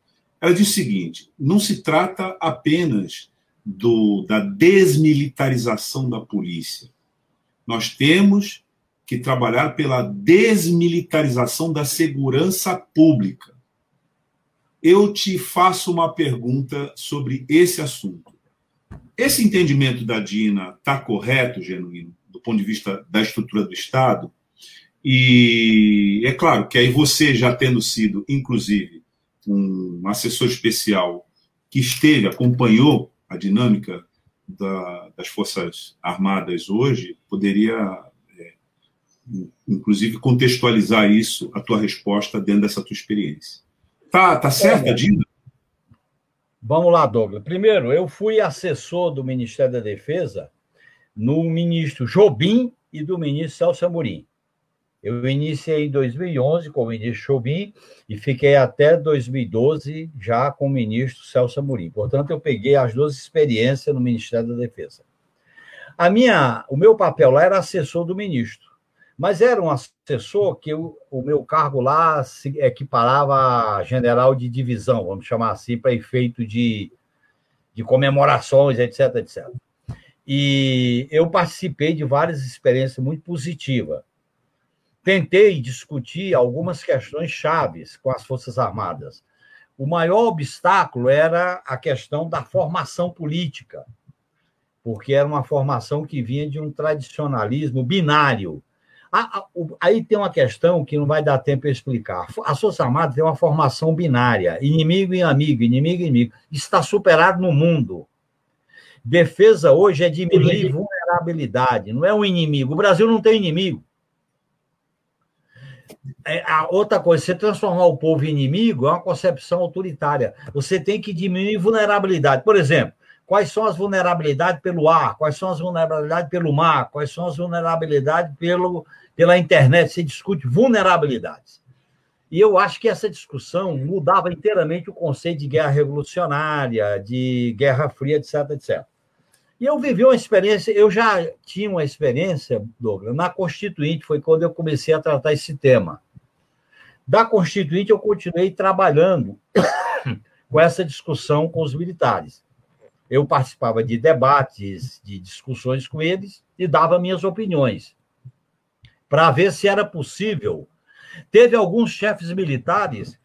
Ela disse o seguinte: não se trata apenas do, da desmilitarização da polícia. Nós temos que trabalhar pela desmilitarização da segurança pública. Eu te faço uma pergunta sobre esse assunto. Esse entendimento da Dina está correto, genuíno, do ponto de vista da estrutura do Estado? E é claro que aí você, já tendo sido, inclusive, um assessor especial que esteve, acompanhou a dinâmica da, das Forças Armadas hoje, poderia, é, inclusive, contextualizar isso, a tua resposta, dentro dessa tua experiência. Tá, tá certa, Dina? Vamos lá, Douglas. Primeiro, eu fui assessor do Ministério da Defesa no ministro Jobim e do ministro Celso Amorim. Eu iniciei em 2011 com o ministro Jobim e fiquei até 2012 já com o ministro Celso Amorim. Portanto, eu peguei as duas experiências no Ministério da Defesa. A minha, o meu papel lá era assessor do ministro, mas era um assessor que eu, o meu cargo lá se equiparava a general de divisão, vamos chamar assim, para efeito de, de comemorações, etc, etc. E eu participei de várias experiências muito positivas. Tentei discutir algumas questões chaves com as Forças Armadas. O maior obstáculo era a questão da formação política, porque era uma formação que vinha de um tradicionalismo binário. Aí tem uma questão que não vai dar tempo para explicar. A Força Armada tem uma formação binária, inimigo e amigo, inimigo e inimigo. Está superado no mundo. Defesa hoje é diminuir vulnerabilidade, não é um inimigo. O Brasil não tem inimigo. É, a outra coisa, você transformar o povo em inimigo é uma concepção autoritária. Você tem que diminuir vulnerabilidade. Por exemplo, quais são as vulnerabilidades pelo ar, quais são as vulnerabilidades pelo mar, quais são as vulnerabilidades pelo, pela internet. Você discute vulnerabilidades. E eu acho que essa discussão mudava inteiramente o conceito de guerra revolucionária, de guerra fria, etc, etc. E eu vivi uma experiência, eu já tinha uma experiência, Douglas, na Constituinte, foi quando eu comecei a tratar esse tema. Da Constituinte, eu continuei trabalhando com essa discussão com os militares. Eu participava de debates, de discussões com eles e dava minhas opiniões, para ver se era possível. Teve alguns chefes militares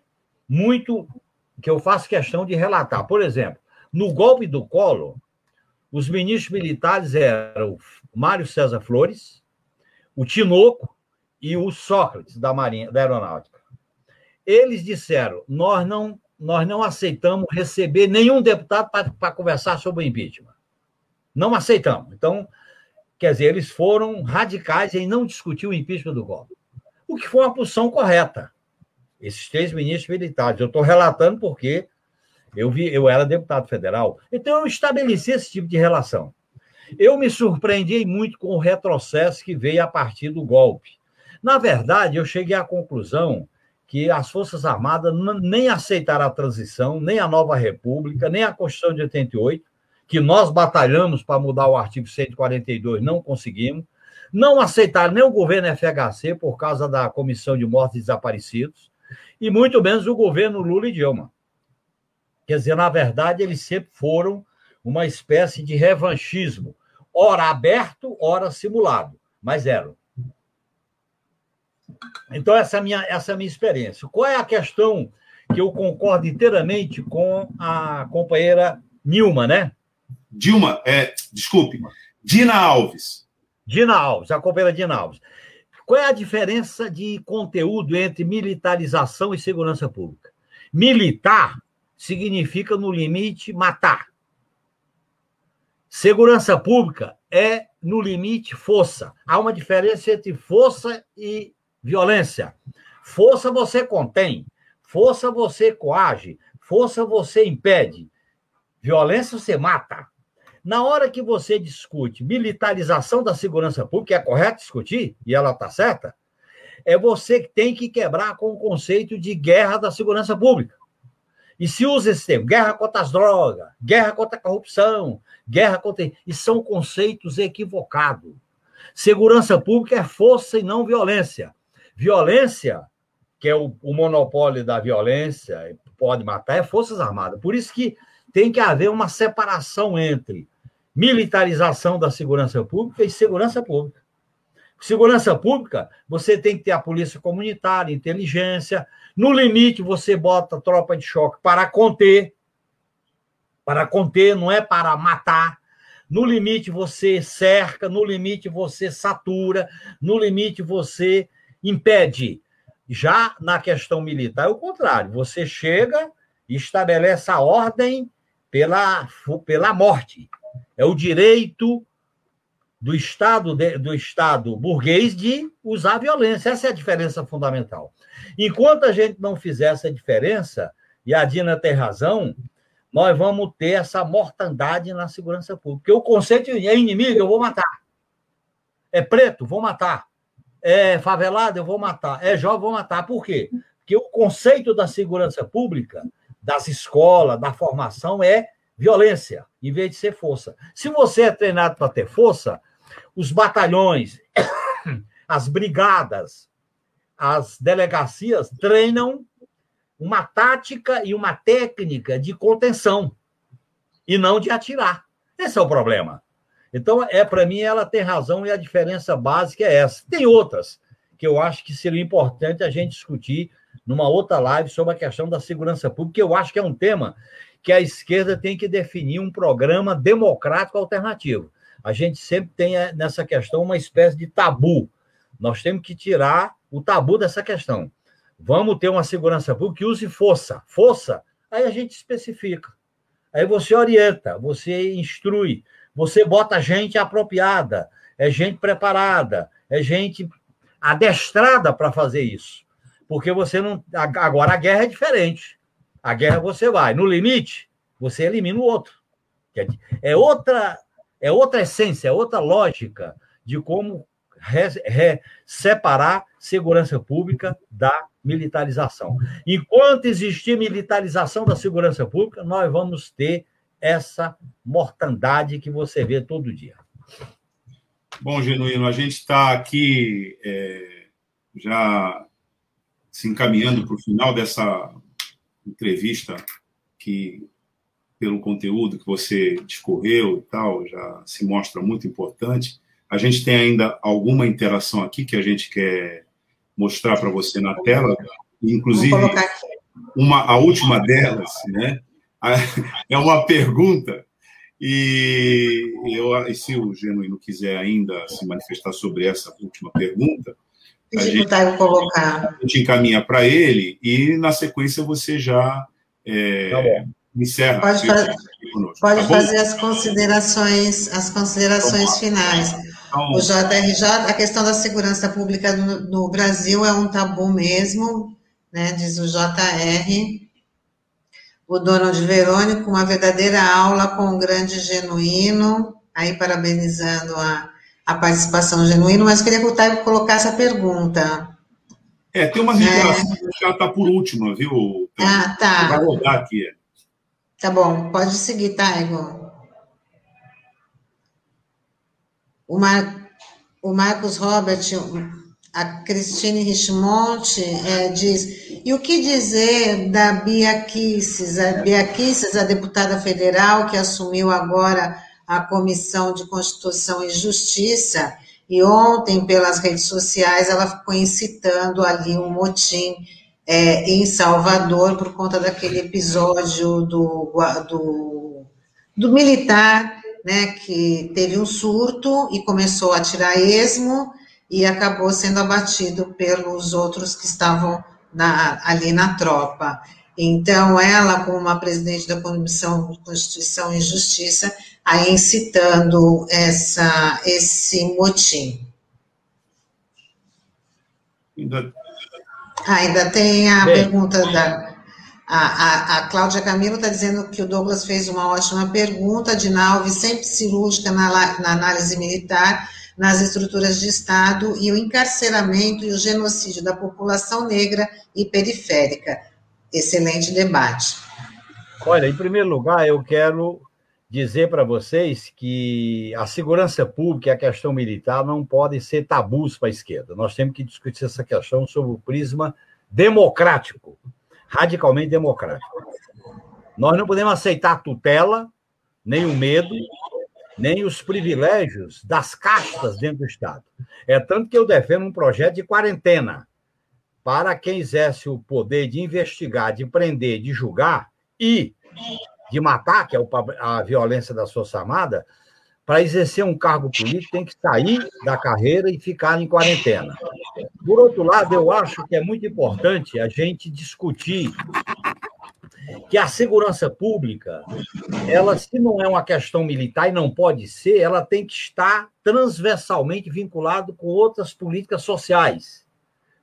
muito que eu faço questão de relatar. Por exemplo, no golpe do Collor, os ministros militares eram Mário César Flores, o Tinoco e o Sócrates da Marinha, da Aeronáutica. Eles disseram: nós não, nós não aceitamos receber nenhum deputado para conversar sobre o impeachment. Não aceitamos. Então, quer dizer, eles foram radicais em não discutir o impeachment do golpe. O que foi uma posição correta. Esses três ministros militares. Eu estou relatando porque eu, vi, eu era deputado federal, então eu estabeleci esse tipo de relação. Eu me surpreendi muito com o retrocesso que veio a partir do golpe. Na verdade, eu cheguei à conclusão que as Forças Armadas nem aceitaram a transição, nem a nova República, nem a Constituição de 88, que nós batalhamos para mudar o artigo 142, não conseguimos. Não aceitaram nem o governo FHC por causa da Comissão de Mortos e Desaparecidos, e muito menos o governo Lula e Dilma. Quer dizer, na verdade, eles sempre foram uma espécie de revanchismo, ora aberto, ora simulado, mas eram. Então, essa é a minha, essa é minha experiência. Qual é a questão que eu concordo inteiramente com a companheira Nilma, né? Dilma, é, desculpe, Dina Alves. Dina Alves, a companheira Dina Alves. Qual é a diferença de conteúdo entre militarização e segurança pública? Militar significa, no limite, matar. Segurança pública é, no limite, força. Há uma diferença entre força e violência. Força você contém, força você coage, força você impede, violência você mata. Na hora que você discute militarização da segurança pública, é correto discutir, e ela está certa, é você que tem que quebrar com o conceito de guerra da segurança pública. E se usa esse termo, guerra contra as drogas, guerra contra a corrupção, guerra contra. E são conceitos equivocados. Segurança pública é força e não violência. Violência, que é o, o monopólio da violência, pode matar, é Forças Armadas. Por isso que tem que haver uma separação entre militarização da segurança pública e segurança pública. Segurança pública, você tem que ter a polícia comunitária, inteligência. No limite, você bota tropa de choque para conter. Para conter, não é para matar. No limite, você cerca. No limite, você satura. No limite, você impede. Já na questão militar é o contrário. Você chega e estabelece a ordem pela, pela morte. É o direito do Estado, do Estado burguês de usar a violência. Essa é a diferença fundamental. Enquanto a gente não fizer essa diferença, e a Dina tem razão, nós vamos ter essa mortandade na segurança pública. Porque o conceito é inimigo, eu vou matar. É preto, vou matar. É favelado, eu vou matar. É jovem, vou matar. Por quê? Porque o conceito da segurança pública, das escolas, da formação, é violência, em vez de ser força. Se você é treinado para ter força, os batalhões, as brigadas, as delegacias treinam uma tática e uma técnica de contenção e não de atirar. Esse é o problema. Então, é para mim, ela tem razão e a diferença básica é essa. Tem outras que eu acho que seria importante a gente discutir numa outra live sobre a questão da segurança pública, que eu acho que é um tema que a esquerda tem que definir um programa democrático alternativo. A gente sempre tem eh, nessa questão uma espécie de tabu. Nós temos que tirar o tabu dessa questão. Vamos ter uma segurança pública que use força. Força, aí a gente especifica. Aí você orienta, você instrui, você bota gente apropriada, é gente preparada, é gente adestrada para fazer isso. Porque você não. Agora a guerra é diferente. A guerra você vai. No limite, você elimina o outro. É outra, é outra essência, é outra lógica de como re, re, separar segurança pública da militarização. Enquanto existir militarização da segurança pública, nós vamos ter essa mortandade que você vê todo dia. Bom, Genuíno, a gente está aqui é, já se encaminhando para o final dessa entrevista que, pelo conteúdo que você discorreu e tal, já se mostra muito importante. A gente tem ainda alguma interação aqui que a gente quer mostrar para você na tela, inclusive uma, a última delas, né? É uma pergunta e, eu, e se o Genuíno quiser ainda se manifestar sobre essa última pergunta, a gente, colocar. a gente encaminha para ele e, na sequência, você já é, tá encerra. Pode, fazer, pode tá fazer as considerações, as considerações finais. O JRJ, a questão da segurança pública no, no, Brasil é um tabu mesmo, né, diz o JR. O Donald Verônico, uma verdadeira aula com um grande genuíno, aí parabenizando a, a participação genuína, mas queria que o Taigo colocasse a pergunta. É, tem uma interação é... que ela está por última, viu? ah, tá. Vai rodar aqui. Tá bom, pode seguir, Taigo. O, Mar... o Marcos Robert, a Cristine Richmond é, diz, e o que dizer da Bia Kisses, a Bia Kisses, a deputada federal que assumiu agora a Comissão de Constituição e Justiça, e ontem, pelas redes sociais, ela ficou incitando ali um motim é, em Salvador por conta daquele episódio do, do, do militar, né, que teve um surto e começou a tirar esmo e acabou sendo abatido pelos outros que estavam na, ali na tropa. Então, ela, como uma presidente da Comissão de Constituição e Justiça, aí incitando essa, esse motim. Ainda, ainda tem a Bem. pergunta da. A, a, a Cláudia Camilo está dizendo que o Douglas fez uma ótima pergunta, de Nalve sempre cirúrgica na, na análise militar, nas estruturas de Estado e o encarceramento e o genocídio da população negra e periférica. Excelente debate. Olha, em primeiro lugar, eu quero dizer para vocês que a segurança pública e a questão militar não podem ser tabus para a esquerda. Nós temos que discutir essa questão sob o prisma democrático, radicalmente democrático. Nós não podemos aceitar a tutela, nem o medo, nem os privilégios das castas dentro do Estado. É tanto que eu defendo um projeto de quarentena para quem exerce o poder de investigar, de prender, de julgar e de matar, que é a violência da Força Armada, para exercer um cargo político tem que sair da carreira e ficar em quarentena. Por outro lado, eu acho que é muito importante a gente discutir que a segurança pública, ela, se não é uma questão militar e não pode ser, ela tem que estar transversalmente vinculado com outras políticas sociais.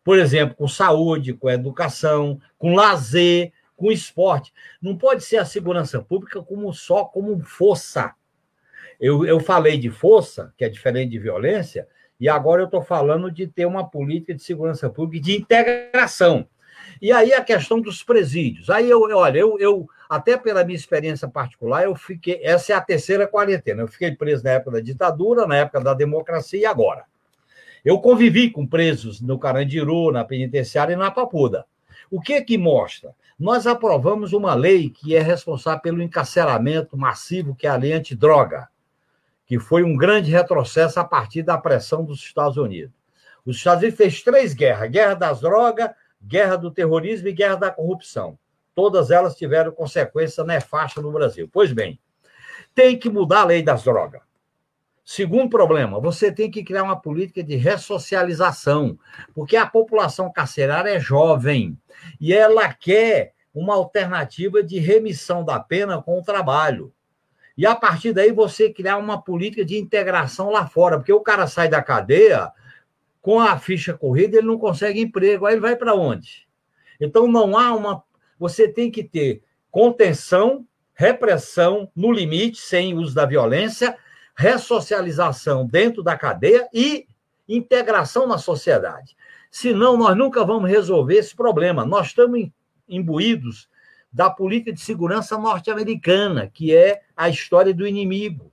Por exemplo, com saúde, com educação, com lazer, com esporte. Não pode ser a segurança pública como só como força. Eu, eu falei de força, que é diferente de violência, e agora eu estou falando de ter uma política de segurança pública de integração. E aí a questão dos presídios. Aí eu, olha, eu, eu até pela minha experiência particular, eu fiquei. Essa é a terceira quarentena. Eu fiquei preso na época da ditadura, na época da democracia e agora. Eu convivi com presos no Carandiru, na penitenciária e na Papuda. O que que mostra? Nós aprovamos uma lei que é responsável pelo encarceramento massivo, que é a lei antidroga, que foi um grande retrocesso a partir da pressão dos Estados Unidos. Os Estados Unidos fez três guerras: guerra das drogas, guerra do terrorismo e guerra da corrupção. Todas elas tiveram consequência nefasta no Brasil. Pois bem, tem que mudar a lei das drogas. Segundo problema, você tem que criar uma política de ressocialização, porque a população carcerária é jovem e ela quer uma alternativa de remissão da pena com o trabalho. E a partir daí você criar uma política de integração lá fora, porque o cara sai da cadeia, com a ficha corrida, ele não consegue emprego. Aí ele vai para onde? Então, não há uma. Você tem que ter contenção, repressão no limite, sem uso da violência, ressocialização dentro da cadeia e integração na sociedade. Senão, nós nunca vamos resolver esse problema. Nós estamos imbuídos da política de segurança norte-americana, que é a história do inimigo.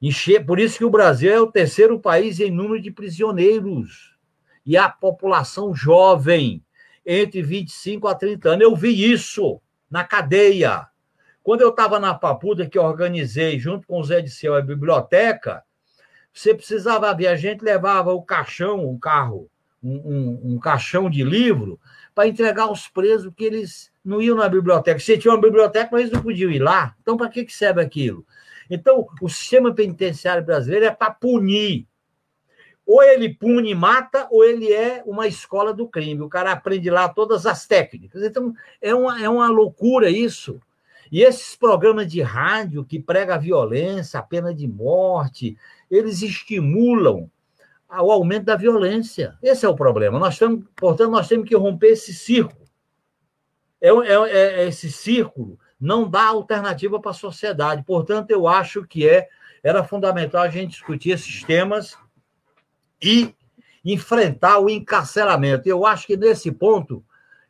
Encher, por isso que o Brasil é o terceiro país em número de prisioneiros. E a população jovem, entre 25 a 30 anos. Eu vi isso na cadeia. Quando eu estava na Papuda, que organizei junto com o Zé de Seu a biblioteca, você precisava ver, a gente levava o caixão, um carro, um, um, um caixão de livro, para entregar aos presos que eles não iam na biblioteca. Você tinha uma biblioteca, mas eles não podiam ir lá. Então, para que, que serve aquilo? Então, o sistema penitenciário brasileiro é para punir. Ou ele pune e mata, ou ele é uma escola do crime. O cara aprende lá todas as técnicas. Então, é uma, é uma loucura isso. E esses programas de rádio que pregam a violência, a pena de morte, eles estimulam o aumento da violência. Esse é o problema. Nós temos, portanto, nós temos que romper esse círculo. É, é, é esse círculo não dá alternativa para a sociedade. Portanto, eu acho que é era fundamental a gente discutir esses temas e enfrentar o encarceramento. Eu acho que nesse ponto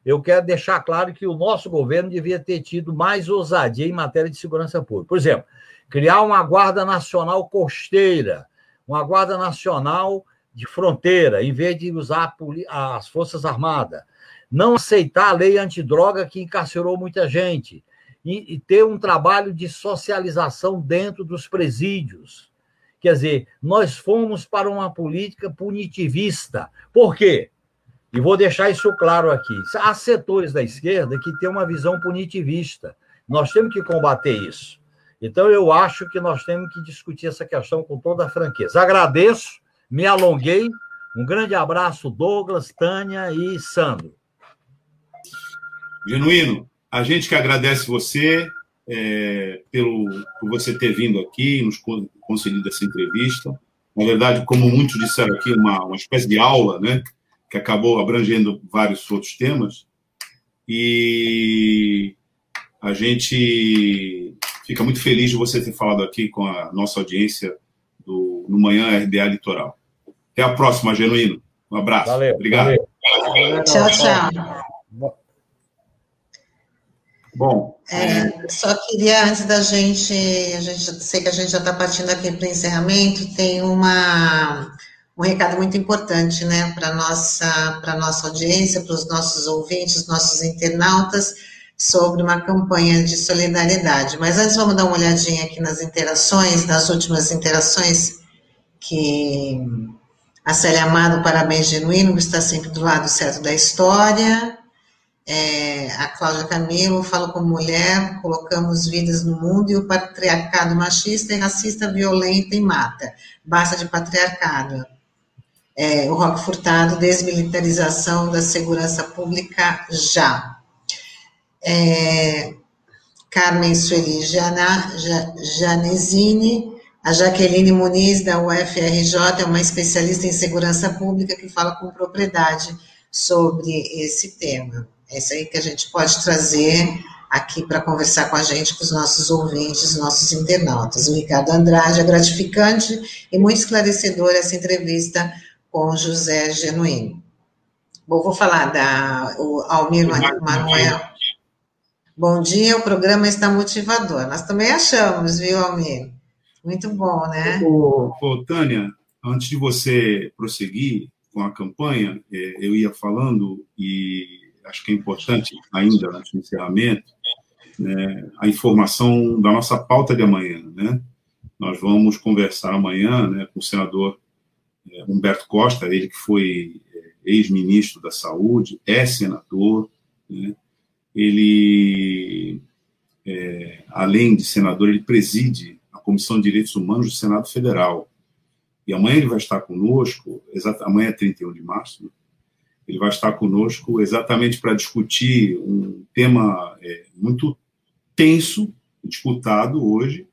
eu quero deixar claro que o nosso governo devia ter tido mais ousadia em matéria de segurança pública. Por exemplo, criar uma Guarda Nacional Costeira, uma Guarda Nacional de Fronteira, em vez de usar as Forças Armadas. Não aceitar a lei antidroga que encarcerou muita gente e, e ter um trabalho de socialização dentro dos presídios. Quer dizer, nós fomos para uma política punitivista. Por quê? E vou deixar isso claro aqui. Há setores da esquerda que têm uma visão punitivista. Nós temos que combater isso. Então, eu acho que nós temos que discutir essa questão com toda a franqueza. Agradeço, me alonguei. Um grande abraço, Douglas, Tânia e Sandro. Genuíno, a gente que agradece você é, pelo, por você ter vindo aqui e nos concedido essa entrevista. Na verdade, como muitos disseram aqui, uma, uma espécie de aula, né? Que acabou abrangendo vários outros temas. E a gente fica muito feliz de você ter falado aqui com a nossa audiência do, no Manhã RDA Litoral. Até a próxima, Genuíno. Um abraço. Valeu. Obrigado. Valeu. Tchau, tchau. Bom. É, só queria, antes da gente, a gente sei que a gente já está partindo aqui para o encerramento, tem uma, um recado muito importante, né, para nossa para nossa audiência, para os nossos ouvintes, nossos internautas, sobre uma campanha de solidariedade. Mas antes vamos dar uma olhadinha aqui nas interações, nas últimas interações que a Célia Amado, parabéns genuíno, está sempre do lado certo da história. É, a Cláudia Camilo fala como mulher, colocamos vidas no mundo e o patriarcado machista e racista violenta e mata. Basta de patriarcado. É, o Roque Furtado, desmilitarização da segurança pública já. É, Carmen Sueli Janesini, a Jaqueline Muniz, da UFRJ, é uma especialista em segurança pública que fala com propriedade sobre esse tema. É isso aí que a gente pode trazer aqui para conversar com a gente, com os nossos ouvintes, nossos internautas. O Ricardo Andrade, é gratificante e muito esclarecedora essa entrevista com José Genuíno. Bom, vou falar da o Almir Manuel. Bom dia, o programa está motivador. Nós também achamos, viu, Almir? Muito bom, né? Ô, ô, Tânia, antes de você prosseguir com a campanha, é, eu ia falando, e acho que é importante ainda, antes do encerramento, né, a informação da nossa pauta de amanhã. Né? Nós vamos conversar amanhã né, com o senador é, Humberto Costa, ele que foi é, ex-ministro da Saúde, é senador, né? ele, é, além de senador, ele preside a Comissão de Direitos Humanos do Senado Federal. E amanhã ele vai estar conosco, amanhã é 31 de março, né? Ele vai estar conosco exatamente para discutir um tema é, muito tenso, disputado hoje,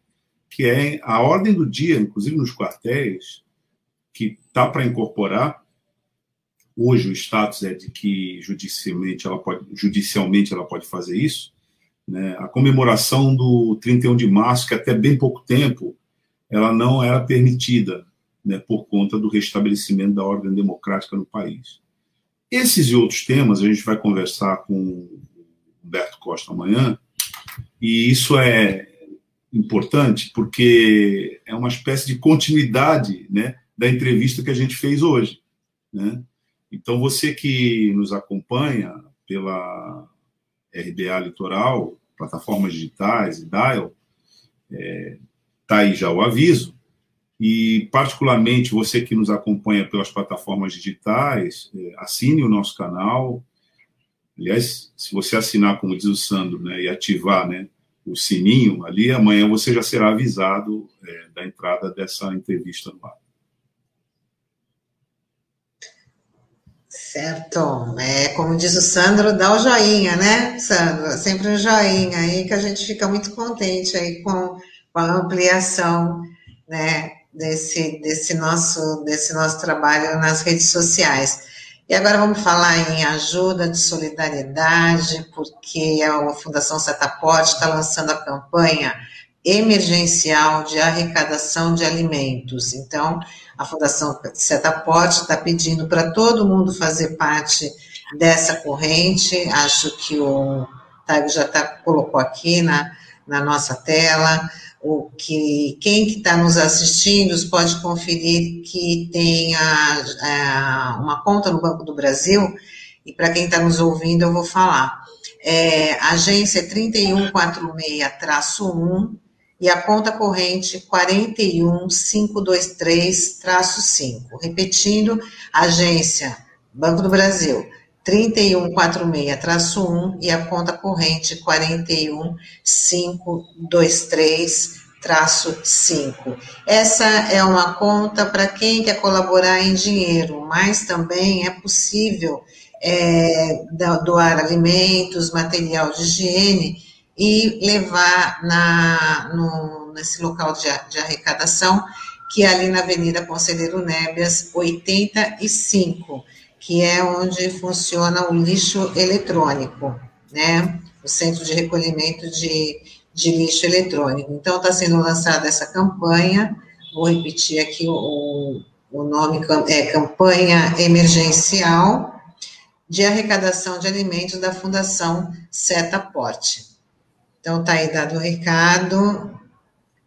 que é a ordem do dia, inclusive nos quartéis, que está para incorporar. Hoje o status é de que judicialmente ela pode, judicialmente ela pode fazer isso. Né? A comemoração do 31 de março, que até bem pouco tempo ela não era permitida, né, por conta do restabelecimento da ordem democrática no país. Esses e outros temas a gente vai conversar com o Humberto Costa amanhã, e isso é importante porque é uma espécie de continuidade né, da entrevista que a gente fez hoje. Né? Então, você que nos acompanha pela RBA Litoral, plataformas digitais e Dial, está é, tá aí já o aviso. E, particularmente, você que nos acompanha pelas plataformas digitais, é, assine o nosso canal, Aliás, se você assinar, como diz o Sandro, né, e ativar né, o sininho ali, amanhã você já será avisado é, da entrada dessa entrevista no ar. Certo. É, como diz o Sandro, dá o joinha, né, Sandro? Sempre um joinha aí que a gente fica muito contente aí com, com a ampliação, né, desse, desse, nosso, desse nosso trabalho nas redes sociais. E agora vamos falar em ajuda de solidariedade, porque a Fundação Setaporte está lançando a campanha emergencial de arrecadação de alimentos. Então, a Fundação Setaporte está pedindo para todo mundo fazer parte dessa corrente. Acho que o Taigo já tá, colocou aqui na, na nossa tela o que quem que está nos assistindo pode conferir que tem a, a, uma conta no Banco do Brasil, e para quem está nos ouvindo eu vou falar. É, agência 3146-1 e a conta corrente 41523-5. Repetindo, agência Banco do Brasil 3146-1 e a conta corrente 41523-5. Essa é uma conta para quem quer colaborar em dinheiro, mas também é possível é, doar alimentos, material de higiene e levar na, no, nesse local de, de arrecadação, que é ali na Avenida Conselheiro Nébias, 85 que é onde funciona o lixo eletrônico, né? O centro de recolhimento de, de lixo eletrônico. Então, está sendo lançada essa campanha, vou repetir aqui o, o nome, é Campanha Emergencial de Arrecadação de Alimentos da Fundação Setaporte. Então, está aí dado o recado,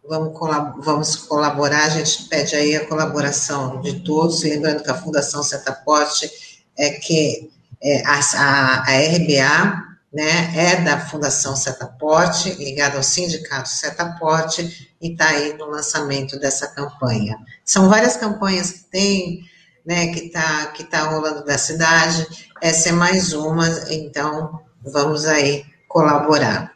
vamos, vamos colaborar, a gente pede aí a colaboração de todos, lembrando que a Fundação Setaporte é que é, a, a, a, RBA né, é da Fundação Setaporte, ligada ao Sindicato Setaporte, e está aí no lançamento dessa campanha. São várias campanhas que tem, né, que está que tá rolando da cidade, essa é mais uma, então vamos aí colaborar.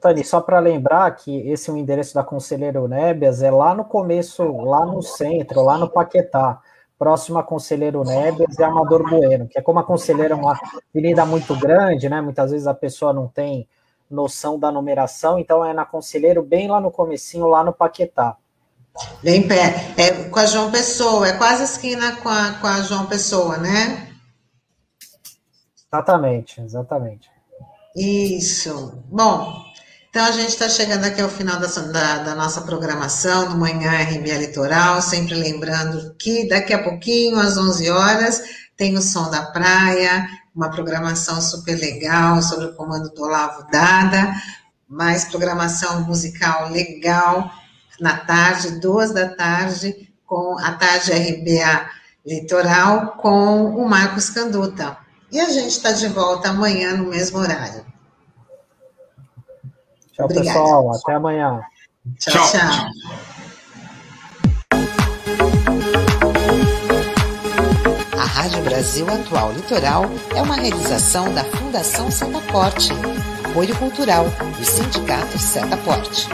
Tani, só para lembrar que esse é o endereço da Conselheiro Nébias, é lá no começo, lá no centro, lá no Paquetá. Próximo a Conselheiro Neves e Amador Bueno, que é como a Conselheiro é uma avenida muito grande, né? Muitas vezes a pessoa não tem noção da numeração, então é na Conselheiro, bem lá no comecinho, lá no Paquetá. Bem pé, é com a João Pessoa, é quase esquina com a, com a João Pessoa, né? Exatamente, exatamente. Isso. Bom, então a gente está chegando aqui ao final da, da, da, nossa programação no Manhã RBA Litoral, sempre lembrando que daqui a pouquinho, às 11 horas, tem o Som da Praia, uma programação super legal sobre o comando do Olavo Dada, mais programação musical legal na tarde, duas da tarde, com a tarde RBA Litoral, com o Marcos Canduta. E a gente está de volta amanhã no mesmo horário. Tchau, Obrigada. pessoal. Até amanhã. tchau. tchau. tchau. A Rádio Brasil Atual Litoral é uma realização da Fundação Setaporte, apoio cultural do Sindicato Setaporte.